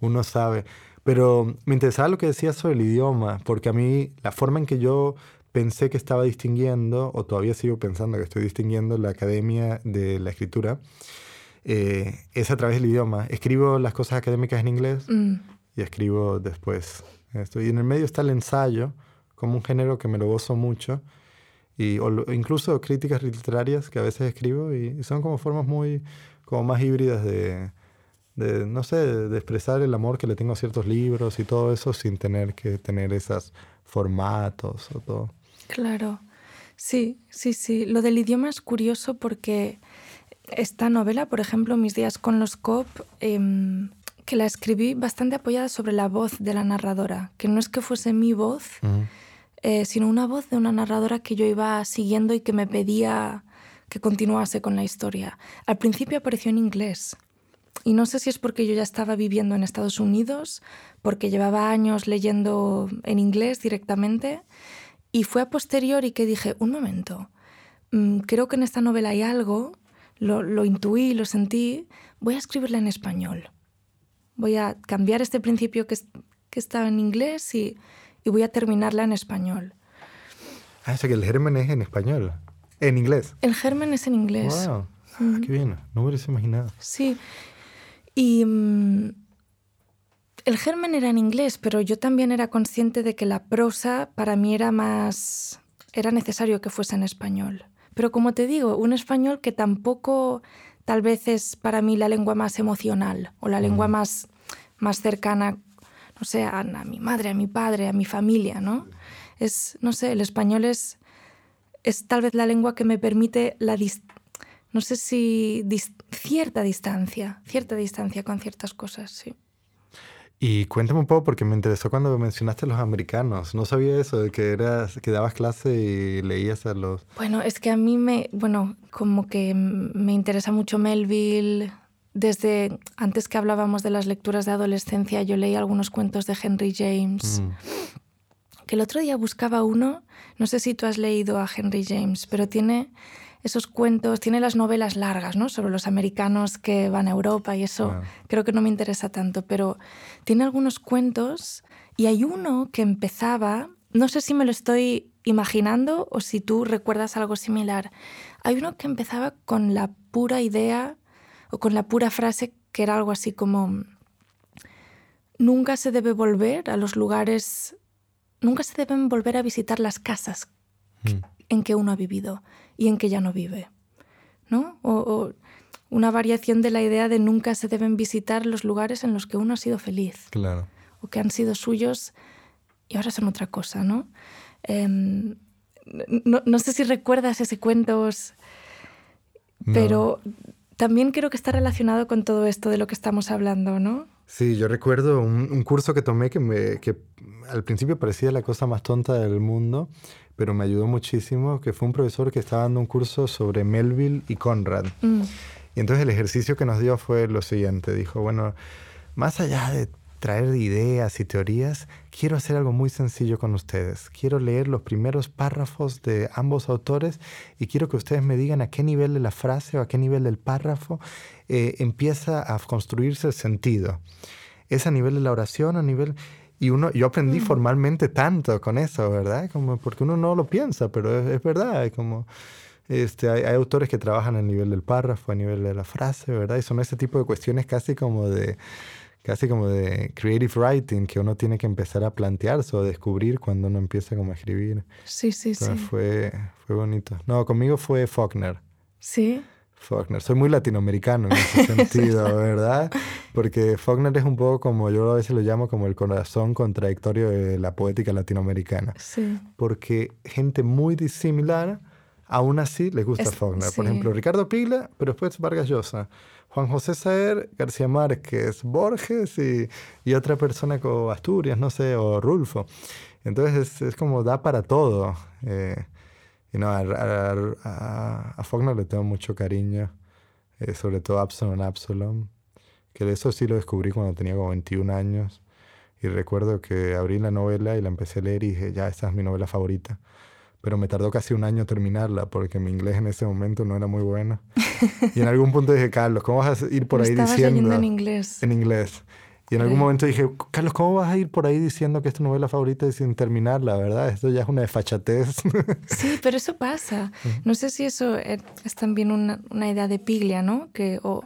uno sabe. Pero me interesaba lo que decías sobre el idioma, porque a mí la forma en que yo pensé que estaba distinguiendo, o todavía sigo pensando que estoy distinguiendo la academia de la escritura, eh, es a través del idioma. Escribo las cosas académicas en inglés mm. y escribo después esto. Y en el medio está el ensayo, como un género que me lo gozo mucho, y, o incluso críticas literarias que a veces escribo, y son como formas muy, como más híbridas de, de, no sé, de expresar el amor que le tengo a ciertos libros y todo eso sin tener que tener esos formatos o todo. Claro, sí, sí, sí. Lo del idioma es curioso porque esta novela, por ejemplo, Mis días con los COP, em, que la escribí bastante apoyada sobre la voz de la narradora, que no es que fuese mi voz, eh, sino una voz de una narradora que yo iba siguiendo y que me pedía que continuase con la historia. Al principio apareció en inglés y no sé si es porque yo ya estaba viviendo en Estados Unidos, porque llevaba años leyendo en inglés directamente, y fue a posteriori que dije, un momento, mm, creo que en esta novela hay algo, lo, lo intuí, lo sentí, voy a escribirla en español. Voy a cambiar este principio que, que estaba en inglés y, y voy a terminarla en español. Ah, o sea que el germen es en español, en inglés. El germen es en inglés. Wow. Ah, qué bien, no me hubiese imaginado. Sí, y mm, el germen era en inglés, pero yo también era consciente de que la prosa para mí era más... era necesario que fuese en español. Pero como te digo, un español que tampoco tal vez es para mí la lengua más emocional o la lengua mm. más, más cercana, no sé, a, mi madre, a mi padre, a mi familia, ¿no? Es, no sé, el español es, es tal vez la lengua que me permite la, no sé si cierta distancia, cierta distancia con ciertas cosas, sí. Y cuéntame un poco, porque me interesó cuando mencionaste a los americanos. No sabía eso, de que, eras, que dabas clase y leías a los... Bueno, es que a mí me, bueno, como que me interesa mucho Melville. Desde antes que hablábamos de las lecturas de adolescencia, yo leí algunos cuentos de Henry James. Mm. Que el otro día buscaba uno, no sé si tú has leído a Henry James, pero tiene esos cuentos, tiene las novelas largas, ¿no? Sobre los americanos que van a Europa y eso creo que no me interesa tanto, pero tiene algunos cuentos y hay uno que empezaba, no sé si me lo estoy imaginando o si tú recuerdas algo similar. Hay uno que empezaba con la pura idea o con la pura frase que era algo así como nunca se debe volver a los lugares, nunca se deben volver a visitar las casas mm. En que uno ha vivido y en que ya no vive. ¿no? O, una variación de la idea de nunca se deben visitar los lugares en los que uno ha sido feliz. Claro. O que han sido suyos y ahora son otra cosa, ¿no? Em, no, sé si recuerdas ese cuento, pero también creo que está relacionado con todo esto de lo que estamos hablando, ¿no? Sí, yo recuerdo un, curso que tomé que, me, que al principio parecía la cosa más tonta del mundo, pero me ayudó muchísimo, que fue un profesor que estaba dando un curso sobre Melville y Conrad. Mm. Y entonces el ejercicio que nos dio fue lo siguiente, dijo, bueno, más allá de traer ideas y teorías, quiero hacer algo muy sencillo con ustedes. Quiero leer los primeros párrafos de ambos autores y quiero que ustedes me digan a qué nivel de la frase o a qué nivel del párrafo eh, empieza a construirse el sentido. ¿Es a nivel de la oración, a nivel... Y uno, yo aprendí mm. formalmente tanto con eso, ¿verdad? Como porque uno no lo piensa, pero es, verdad. Como, este, hay, hay, autores que trabajan a nivel del párrafo, a nivel de la frase, ¿verdad? Y son ese tipo de cuestiones casi como de, casi como de creative writing que uno tiene que empezar a plantearse o descubrir cuando uno empieza como a escribir. Sí, sí, sí. Fue, fue bonito. No, conmigo fue Faulkner. Sí. Faulkner. Soy muy latinoamericano en ese sentido, ¿verdad? Porque Faulkner es un poco como, yo a veces lo llamo como el corazón contradictorio de la poética latinoamericana. Sí. Porque gente muy disimilar, aún así les gusta Faulkner. Por ejemplo, Ricardo Pigla, pero después Vargas Llosa. Juan José Saer, García Márquez, Borges y, y, otra persona como Asturias, no sé, o Rulfo. Entonces es, como da para todo. Eh, y no, a, a, a, Faulkner le tengo mucho cariño, eh, sobre todo Absalom Absalom, que de eso sí lo descubrí cuando tenía como 21 años. Y recuerdo que abrí la novela y la empecé a leer y dije, ya, esta es mi novela favorita. Pero me tardó casi un año terminarla porque mi inglés en ese momento no era muy bueno. Y en algún punto dije, Carlos, ¿cómo vas a ir por ahí diciendo... en inglés. En inglés. Y en algún momento dije, Carlos, ¿cómo vas a ir por ahí diciendo que es tu novela favorita y sin terminarla, verdad? Esto ya es una desfachatez. Sí, pero eso pasa. No sé si eso e, es también una, una idea de Piglia, ¿no? Que, o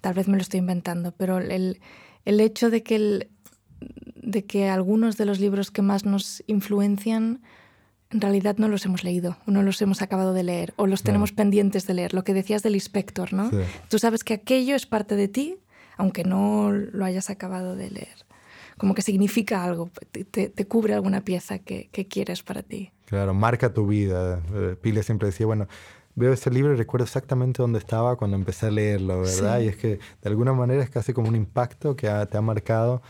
tal vez me lo estoy inventando, pero el, el hecho de que, el, de que algunos de los libros que más nos influencian en realidad no los hemos leído, o no los hemos acabado de leer, o los tenemos pendientes de leer. Lo que decías del inspector, ¿no? Tú sabes que aquello es parte de ti, aunque no lo hayas acabado de leer. Como que significa algo, te, cubre alguna pieza que, quieres para ti. Claro, marca tu vida. Eh, Pile siempre decía, bueno, veo ese libro y recuerdo exactamente dónde estaba cuando empecé a leerlo, ¿verdad? Y es que de alguna manera es casi como un impacto que te ha marcado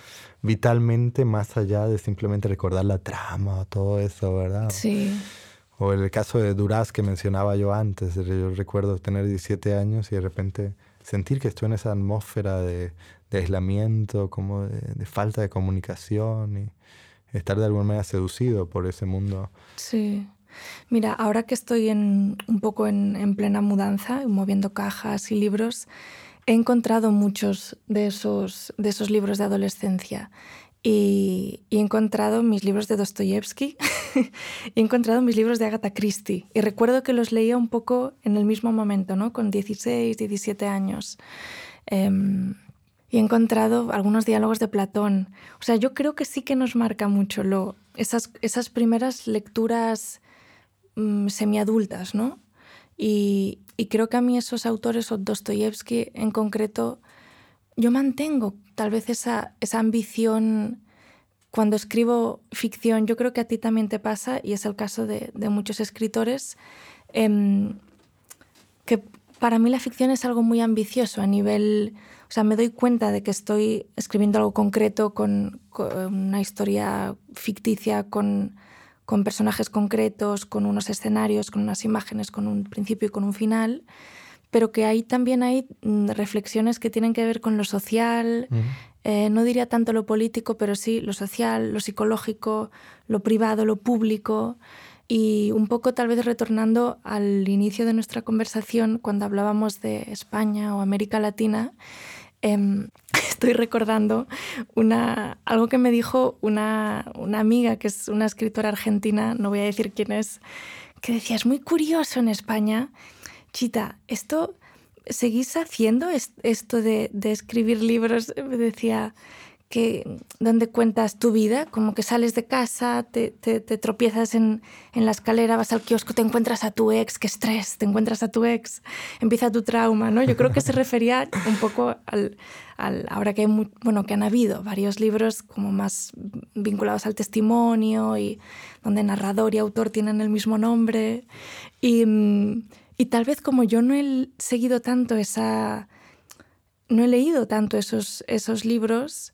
vitalmente más allá de simplemente recordar la trama o todo eso, ¿verdad? Sí. O el caso de Duraz que mencionaba yo antes. Yo recuerdo tener 17 años y de repente sentir que estoy en esa atmósfera de, aislamiento, como de, falta de comunicación y estar de alguna manera seducido por ese mundo. Sí. Mira, ahora que estoy en, un poco en, plena mudanza, moviendo cajas y libros, he encontrado muchos de esos, de esos libros de adolescencia y, he encontrado mis libros de Dostoyevsky, he encontrado mis libros de Agatha Christie y recuerdo que los leía un poco en el mismo momento, ¿no? con 16, 17 años. Em, y he encontrado algunos diálogos de Platón. O sea, yo creo que sí que nos marca mucho lo, esas, esas primeras lecturas mm, semiadultas, ¿no? Y, y, creo que a mí esos autores, o Dostoyevsky en concreto, yo mantengo tal vez esa, esa ambición cuando escribo ficción, yo creo que a ti también te pasa, y es el caso de, muchos escritores, em, que para mí la ficción es algo muy ambicioso a nivel, o sea, me doy cuenta de que estoy escribiendo algo concreto con, con una historia ficticia, con, con, personajes concretos, con unos escenarios, con unas imágenes, con un principio y con un final, pero que ahí también hay mm, reflexiones que tienen que ver con lo social, eh, no diría tanto lo político, pero sí lo social, lo psicológico, lo privado, lo público. Y un poco tal vez retornando al inicio de nuestra conversación, cuando hablábamos de España o América Latina, em, estoy recordando una, algo que me dijo una, una amiga, que es una escritora argentina, no voy a decir quién es, que decía, es muy curioso en España, Chita, esto, ¿seguís haciendo esto de, escribir libros? Me decía, que, donde cuentas tu vida, como que sales de casa, te, tropiezas en, en, la escalera, vas al kiosco, te encuentras a tu ex, qué estrés, te encuentras a tu ex, empieza tu trauma, ¿no? Yo creo que se refería un poco al, ahora que hay, bueno, que han habido varios libros como más vinculados al testimonio y donde narrador y autor tienen el mismo nombre y, y tal vez como yo no he seguido tanto esa no he leído tanto esos, esos libros,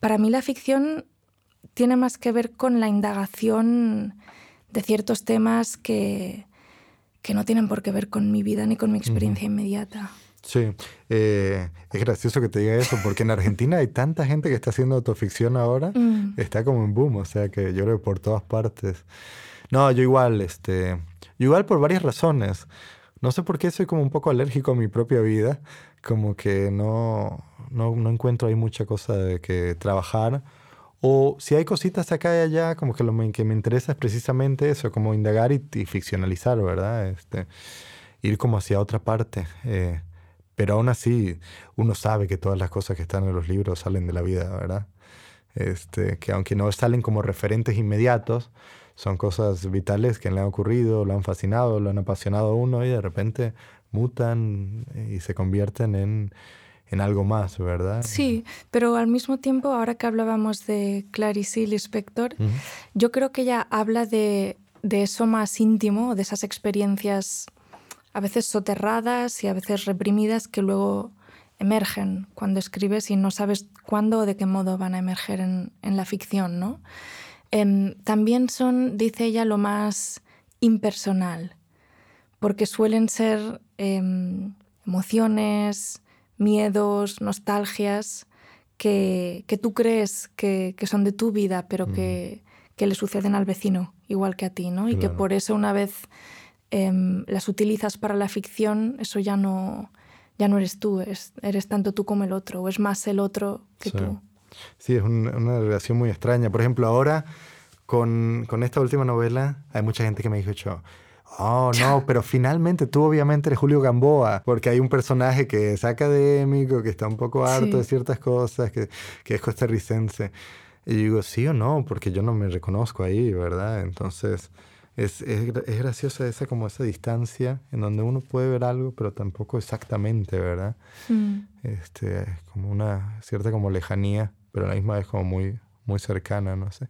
para mí la ficción tiene más que ver con la indagación de ciertos temas que, que no tienen por qué ver con mi vida ni con mi experiencia inmediata. Sí, eh, es gracioso que te diga eso, porque en Argentina hay tanta gente que está haciendo autoficción ahora, mm. está como en boom, o sea que yo creo por todas partes. No, yo igual, este, yo igual por varias razones. No sé por qué soy como un poco alérgico a mi propia vida, como que no, no, encuentro ahí mucha cosa de que trabajar. O si hay cositas acá y allá, como que lo que me interesa es precisamente eso, como indagar y, ficcionalizar, ¿verdad? Este, ir como hacia otra parte. Eh, pero aún así, uno sabe que todas las cosas que están en los libros salen de la vida, ¿verdad? Este, que aunque no salen como referentes inmediatos, son cosas vitales que le han ocurrido, lo han fascinado, lo han apasionado a uno y de repente mutan y se convierten en, en algo más, ¿verdad? Sí, pero al mismo tiempo, ahora que hablábamos de Clarice Lispector, yo creo que ella habla de, de, eso más íntimo, de esas experiencias a veces soterradas y a veces reprimidas que luego emergen cuando escribes y no sabes cuándo o de qué modo van a emerger en, en la ficción, ¿no? Em, también son, dice ella, lo más impersonal, porque suelen ser em, emociones, miedos, nostalgias que, que tú crees que, que, son de tu vida, pero que, que, le suceden al vecino, igual que a ti, ¿no? Y que por eso una vez em, las utilizas para la ficción, eso ya no, ya no eres tú, es, eres tanto tú como el otro, o es más el otro que tú. Sí, es una, una relación muy extraña. Por ejemplo, ahora con, con, esta última novela hay mucha gente que me dijo, Oh, no, pero finalmente tú obviamente eres Julio Gamboa, porque hay un personaje que es académico, que está un poco harto de ciertas cosas, que, que es costarricense. Y digo, sí o no, porque yo no me reconozco ahí, ¿verdad? Entonces, es, es, es, graciosa esa como esa distancia en donde uno puede ver algo, pero tampoco exactamente, ¿verdad? Mm. Este, como una cierta como lejanía, pero a la misma vez como muy, muy cercana, no sé.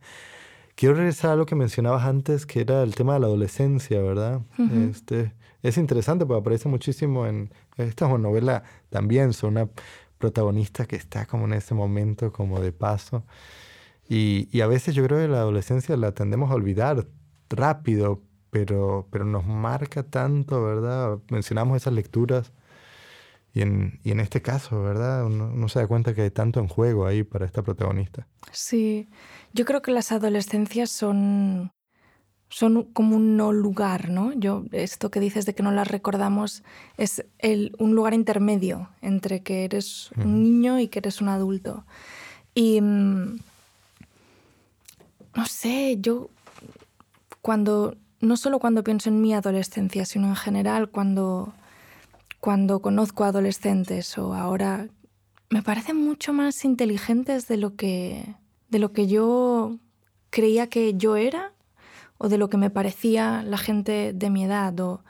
Quiero regresar a lo que mencionabas antes, que era el tema de la adolescencia, ¿verdad? este, es interesante porque aparece muchísimo en esta novela también, son una protagonista que está como en ese momento como de paso. Y, y, a veces yo creo que la adolescencia la tendemos a olvidar rápido, pero, pero nos marca tanto, ¿verdad? Mencionamos esas lecturas y en, y en este caso, ¿verdad? Uno, se da cuenta que hay tanto en juego ahí para esta protagonista. Sí, yo creo que las adolescencias son, son como un no lugar, ¿no? Yo, esto que dices de que no las recordamos es el, un lugar intermedio entre que eres un niño y que eres un adulto. Y mm, no sé, yo cuando, no solo cuando pienso en mi adolescencia, sino en general cuando cuando conozco adolescentes o ahora me parecen mucho más inteligentes de lo que, de lo que yo creía que yo era o de lo que me parecía la gente de mi edad o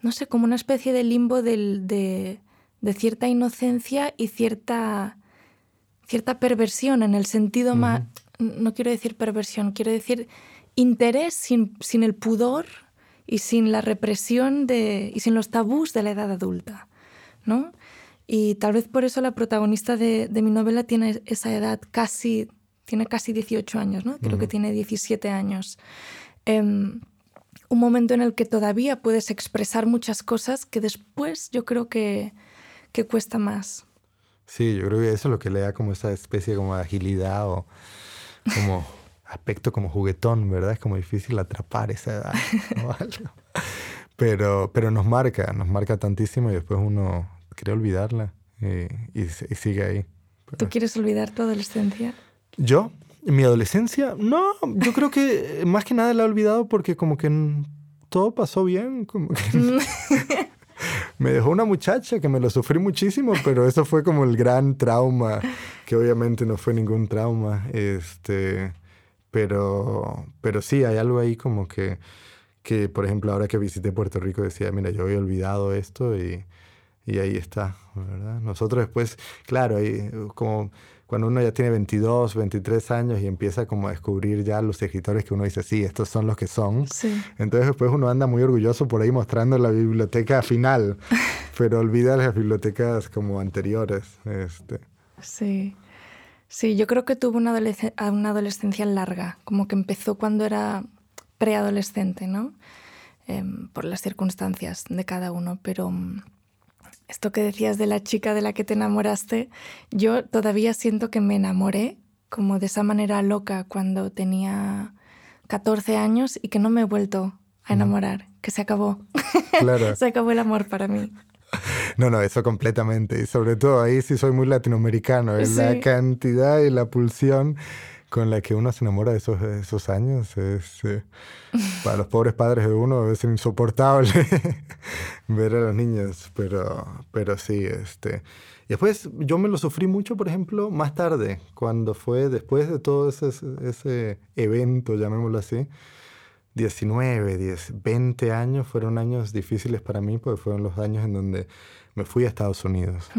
no sé, como una especie de limbo de, cierta inocencia y cierta, cierta perversión en el sentido más, no quiero decir perversión, quiero decir interés sin, sin el pudor y sin la represión de, y sin los tabús de la edad adulta, ¿no? Y tal vez por eso la protagonista de, mi novela tiene esa edad, casi, tiene casi 18 años, ¿no? Creo que tiene 17 años. Em, un momento en el que todavía puedes expresar muchas cosas que después yo creo que, que cuesta más. Sí, yo creo que eso es lo que le da como esa especie como de agilidad o como aspecto como juguetón, ¿verdad? Es como difícil atrapar esa edad. pero, pero nos marca, nos marca tantísimo y después uno quiere olvidarla y, y, sigue ahí. ¿Tú quieres olvidar tu adolescencia? ¿Yo? ¿Mi adolescencia? No, yo creo que más que nada la he olvidado porque como que todo pasó bien, como que... me dejó una muchacha que me lo sufrí muchísimo, pero eso fue como el gran trauma, que obviamente no fue ningún trauma, este, pero, pero sí, hay algo ahí como que, que, por ejemplo, ahora que visité Puerto Rico decía, mira, yo había olvidado esto y, y ahí está, ¿verdad? Nosotros después, claro, ahí como cuando uno ya tiene 22, 23 años y empieza como a descubrir ya los escritores que uno dice, sí, estos son los que son. Entonces después uno anda muy orgulloso por ahí mostrando la biblioteca final, pero olvida las bibliotecas como anteriores. Este. Sí. Sí, yo creo que tuvo una, una adolescencia larga, como que empezó cuando era preadolescente, ¿no? Em, por las circunstancias de cada uno, pero mm, esto que decías de la chica de la que te enamoraste, yo todavía siento que me enamoré como de esa manera loca cuando tenía 14 años y que no me he vuelto a enamorar, que se acabó. Claro. se acabó el amor para mí. No, no, eso completamente. Y sobre todo ahí sí soy muy latinoamericano. en La cantidad y la pulsión con la que uno se enamora de esos, esos años es, eh, para los pobres padres de uno es insoportable ver a los niños, pero, pero sí, este... Y después yo me lo sufrí mucho, por ejemplo, más tarde, cuando fue después de todo ese, ese evento, llamémoslo así, 19, 10, 20 años fueron años difíciles para mí, porque fueron los años en donde me fui a Estados Unidos.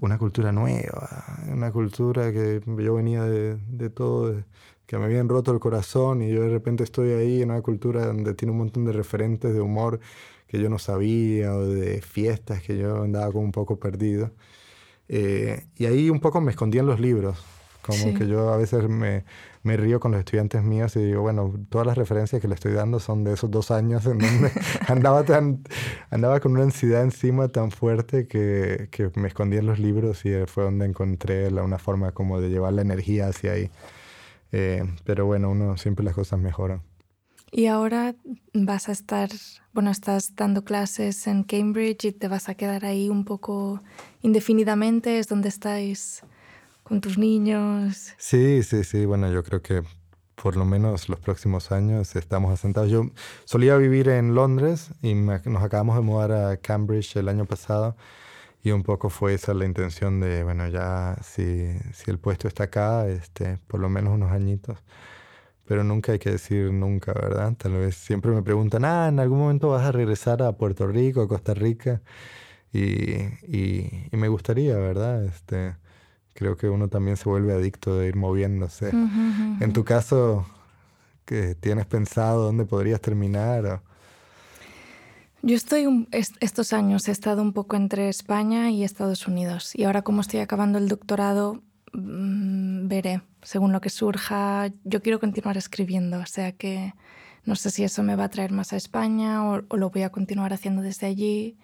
Una cultura nueva, una cultura que yo venía de, de, todo, que me habían roto el corazón y yo de repente estoy ahí en una cultura donde tiene un montón de referentes de humor que yo no sabía o de fiestas que yo andaba como un poco perdido. Eh, y ahí un poco me escondí en los libros, como que yo a veces me, me río con los estudiantes míos y digo, bueno, todas las referencias que le estoy dando son de esos dos años en donde andaba, tan, andaba con una ansiedad encima tan fuerte que, que, me escondí en los libros y fue donde encontré la, una forma como de llevar la energía hacia ahí. Eh, pero bueno, uno siempre las cosas mejoran. Y ahora vas a estar, bueno, estás dando clases en Cambridge y te vas a quedar ahí un poco indefinidamente, es donde estáis con tus niños. Sí, sí, sí. Bueno, yo creo que por lo menos los próximos años estamos asentados. Yo solía vivir en Londres y nos acabamos de mudar a Cambridge el año pasado y un poco fue esa la intención de, bueno, ya si, si el puesto está acá, este, por lo menos unos añitos. Pero nunca hay que decir nunca, ¿verdad? Tal vez siempre me preguntan, ah, en algún momento vas a regresar a Puerto Rico, a Costa Rica. Y, y, y me gustaría, ¿verdad? Este, creo que uno también se vuelve adicto de ir moviéndose. En tu caso, ¿qué tienes pensado dónde podrías terminar? Yo estoy estos años he estado un poco entre España y Estados Unidos y ahora como estoy acabando el doctorado mm, veré según lo que surja. Yo quiero continuar escribiendo, o sea que no sé si eso me va a traer más a España o, lo voy a continuar haciendo desde allí.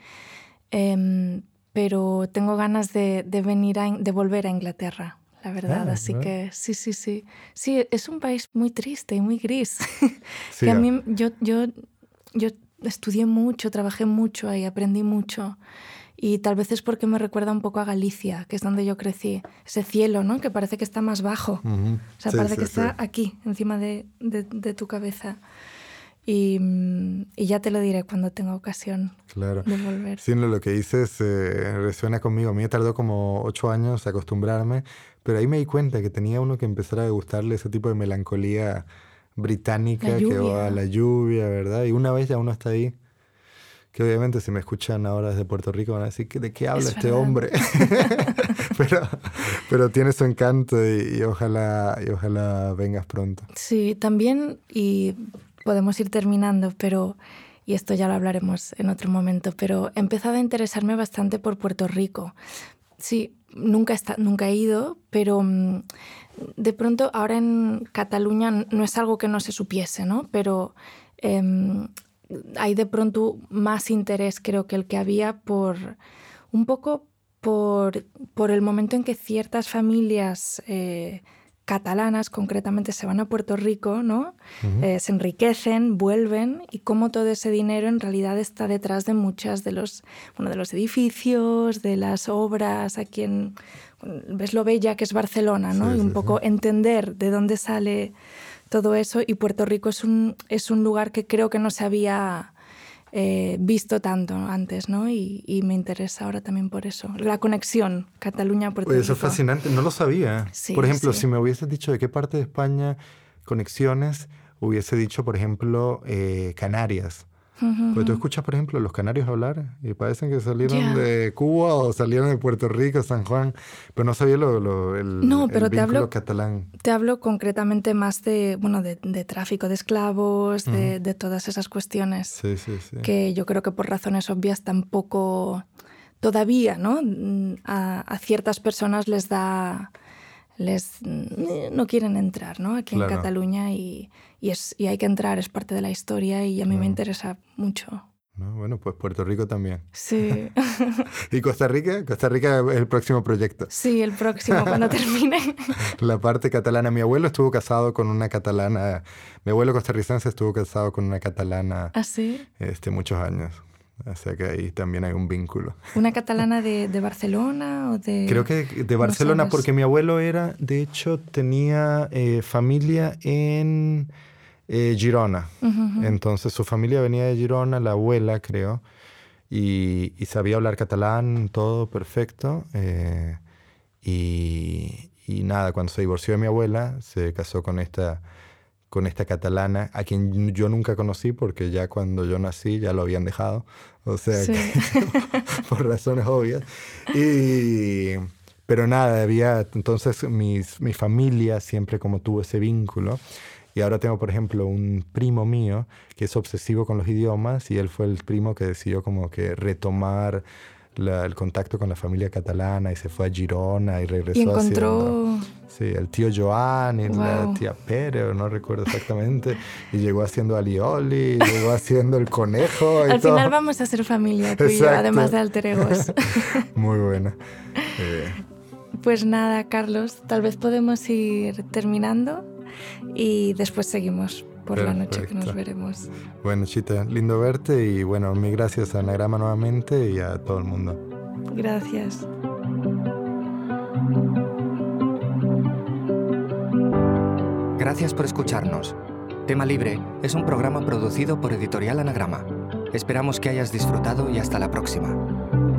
Em, pero tengo ganas de, venir a, de volver a Inglaterra, la verdad. Ah, Así que sí, sí, sí. Sí, es un país muy triste y muy gris. que a mí, yo, yo, yo estudié mucho, trabajé mucho ahí, aprendí mucho. Y tal vez es porque me recuerda un poco a Galicia, que es donde yo crecí. Ese cielo, ¿no? Que parece que está más bajo. O sea, parece que está aquí, encima de, de, de tu cabeza. Y, y, ya te lo diré cuando tenga ocasión claro. de volver. Sí, lo que dices eh, resuena conmigo. A mí me tardó como ocho años acostumbrarme, pero ahí me di cuenta que tenía uno que empezar a gustarle ese tipo de melancolía británica que va a la lluvia, ¿verdad? Y una vez ya uno está ahí, que obviamente si me escuchan ahora desde Puerto Rico van a decir, ¿de qué habla este hombre? pero, pero tiene su encanto y, y, ojalá, y ojalá vengas pronto. Sí, también, y podemos ir terminando, pero, y esto ya lo hablaremos en otro momento, pero he empezado a interesarme bastante por Puerto Rico. Sí, nunca, nunca he ido, pero mm, de pronto ahora en Cataluña no es algo que no se supiese, ¿no? Pero em, hay de pronto más interés creo que el que había por un poco por, por el momento en que ciertas familias eh, catalanas concretamente se van a Puerto Rico, ¿no? Eh, se enriquecen, vuelven y cómo todo ese dinero en realidad está detrás de muchas de los, bueno, de los edificios, de las obras, aquí en ves lo bella que es Barcelona, ¿no? y un poco entender de dónde sale todo eso y Puerto Rico es un, es un lugar que creo que no se había eh, visto tanto antes, ¿no? Y, me interesa ahora también por eso. La conexión Cataluña-Puerto Rico. Eso es fascinante, no lo sabía. por ejemplo, si me hubieses dicho de qué parte de España conexiones, hubiese dicho, por ejemplo, eh, Canarias. Porque tú escuchas, por ejemplo, los canarios hablar y parecen que salieron de Cuba o salieron de Puerto Rico, San Juan, pero no sabía lo, el, no, pero te hablo, catalán. Te hablo concretamente más de, bueno, de, tráfico de esclavos, de, de, todas esas cuestiones sí, sí, sí. que yo creo que por razones obvias tampoco todavía, ¿no? A, a ciertas personas les da les no quieren entrar ¿no? aquí en Cataluña y, y, es, y hay que entrar, es parte de la historia y a mí me interesa mucho. bueno, pues Puerto Rico también. Sí. ¿Y Costa Rica? Costa Rica es el próximo proyecto. Sí, el próximo, cuando termine. La parte catalana. Mi abuelo estuvo casado con una catalana. Mi abuelo costarricense estuvo casado con una catalana. ¿Ah, sí? Este, muchos años. O sea que ahí también hay un vínculo. ¿Una catalana de, de Barcelona o de...? Creo que de Barcelona, porque mi abuelo era, de hecho, tenía eh, familia en eh, Girona. Entonces su familia venía de Girona, la abuela, creo, y, y sabía hablar catalán, todo perfecto. Eh, y, y nada, cuando se divorció de mi abuela, se casó con esta con esta catalana, a quien yo nunca conocí porque ya cuando yo nací ya lo habían dejado, o sea, por razones obvias. Y, pero nada, había, entonces mis, mi familia siempre como tuvo ese vínculo. Y ahora tengo, por ejemplo, un primo mío que es obsesivo con los idiomas y él fue el primo que decidió como que retomar el contacto con la familia catalana y se fue a Girona y regresó y encontró... sí, el tío Joan y la tía Pere, no recuerdo exactamente, y llegó haciendo alioli, llegó haciendo el conejo. Al final vamos a ser familia tú además de alter egos. Muy buena. Eh. Pues nada, Carlos, tal vez podemos ir terminando y después seguimos por la noche que nos veremos. Bueno, Chita, lindo verte y bueno, mil gracias a Anagrama nuevamente y a todo el mundo. Gracias. Gracias por escucharnos. Tema Libre es un programa producido por Editorial Anagrama. Esperamos que hayas disfrutado y hasta la próxima.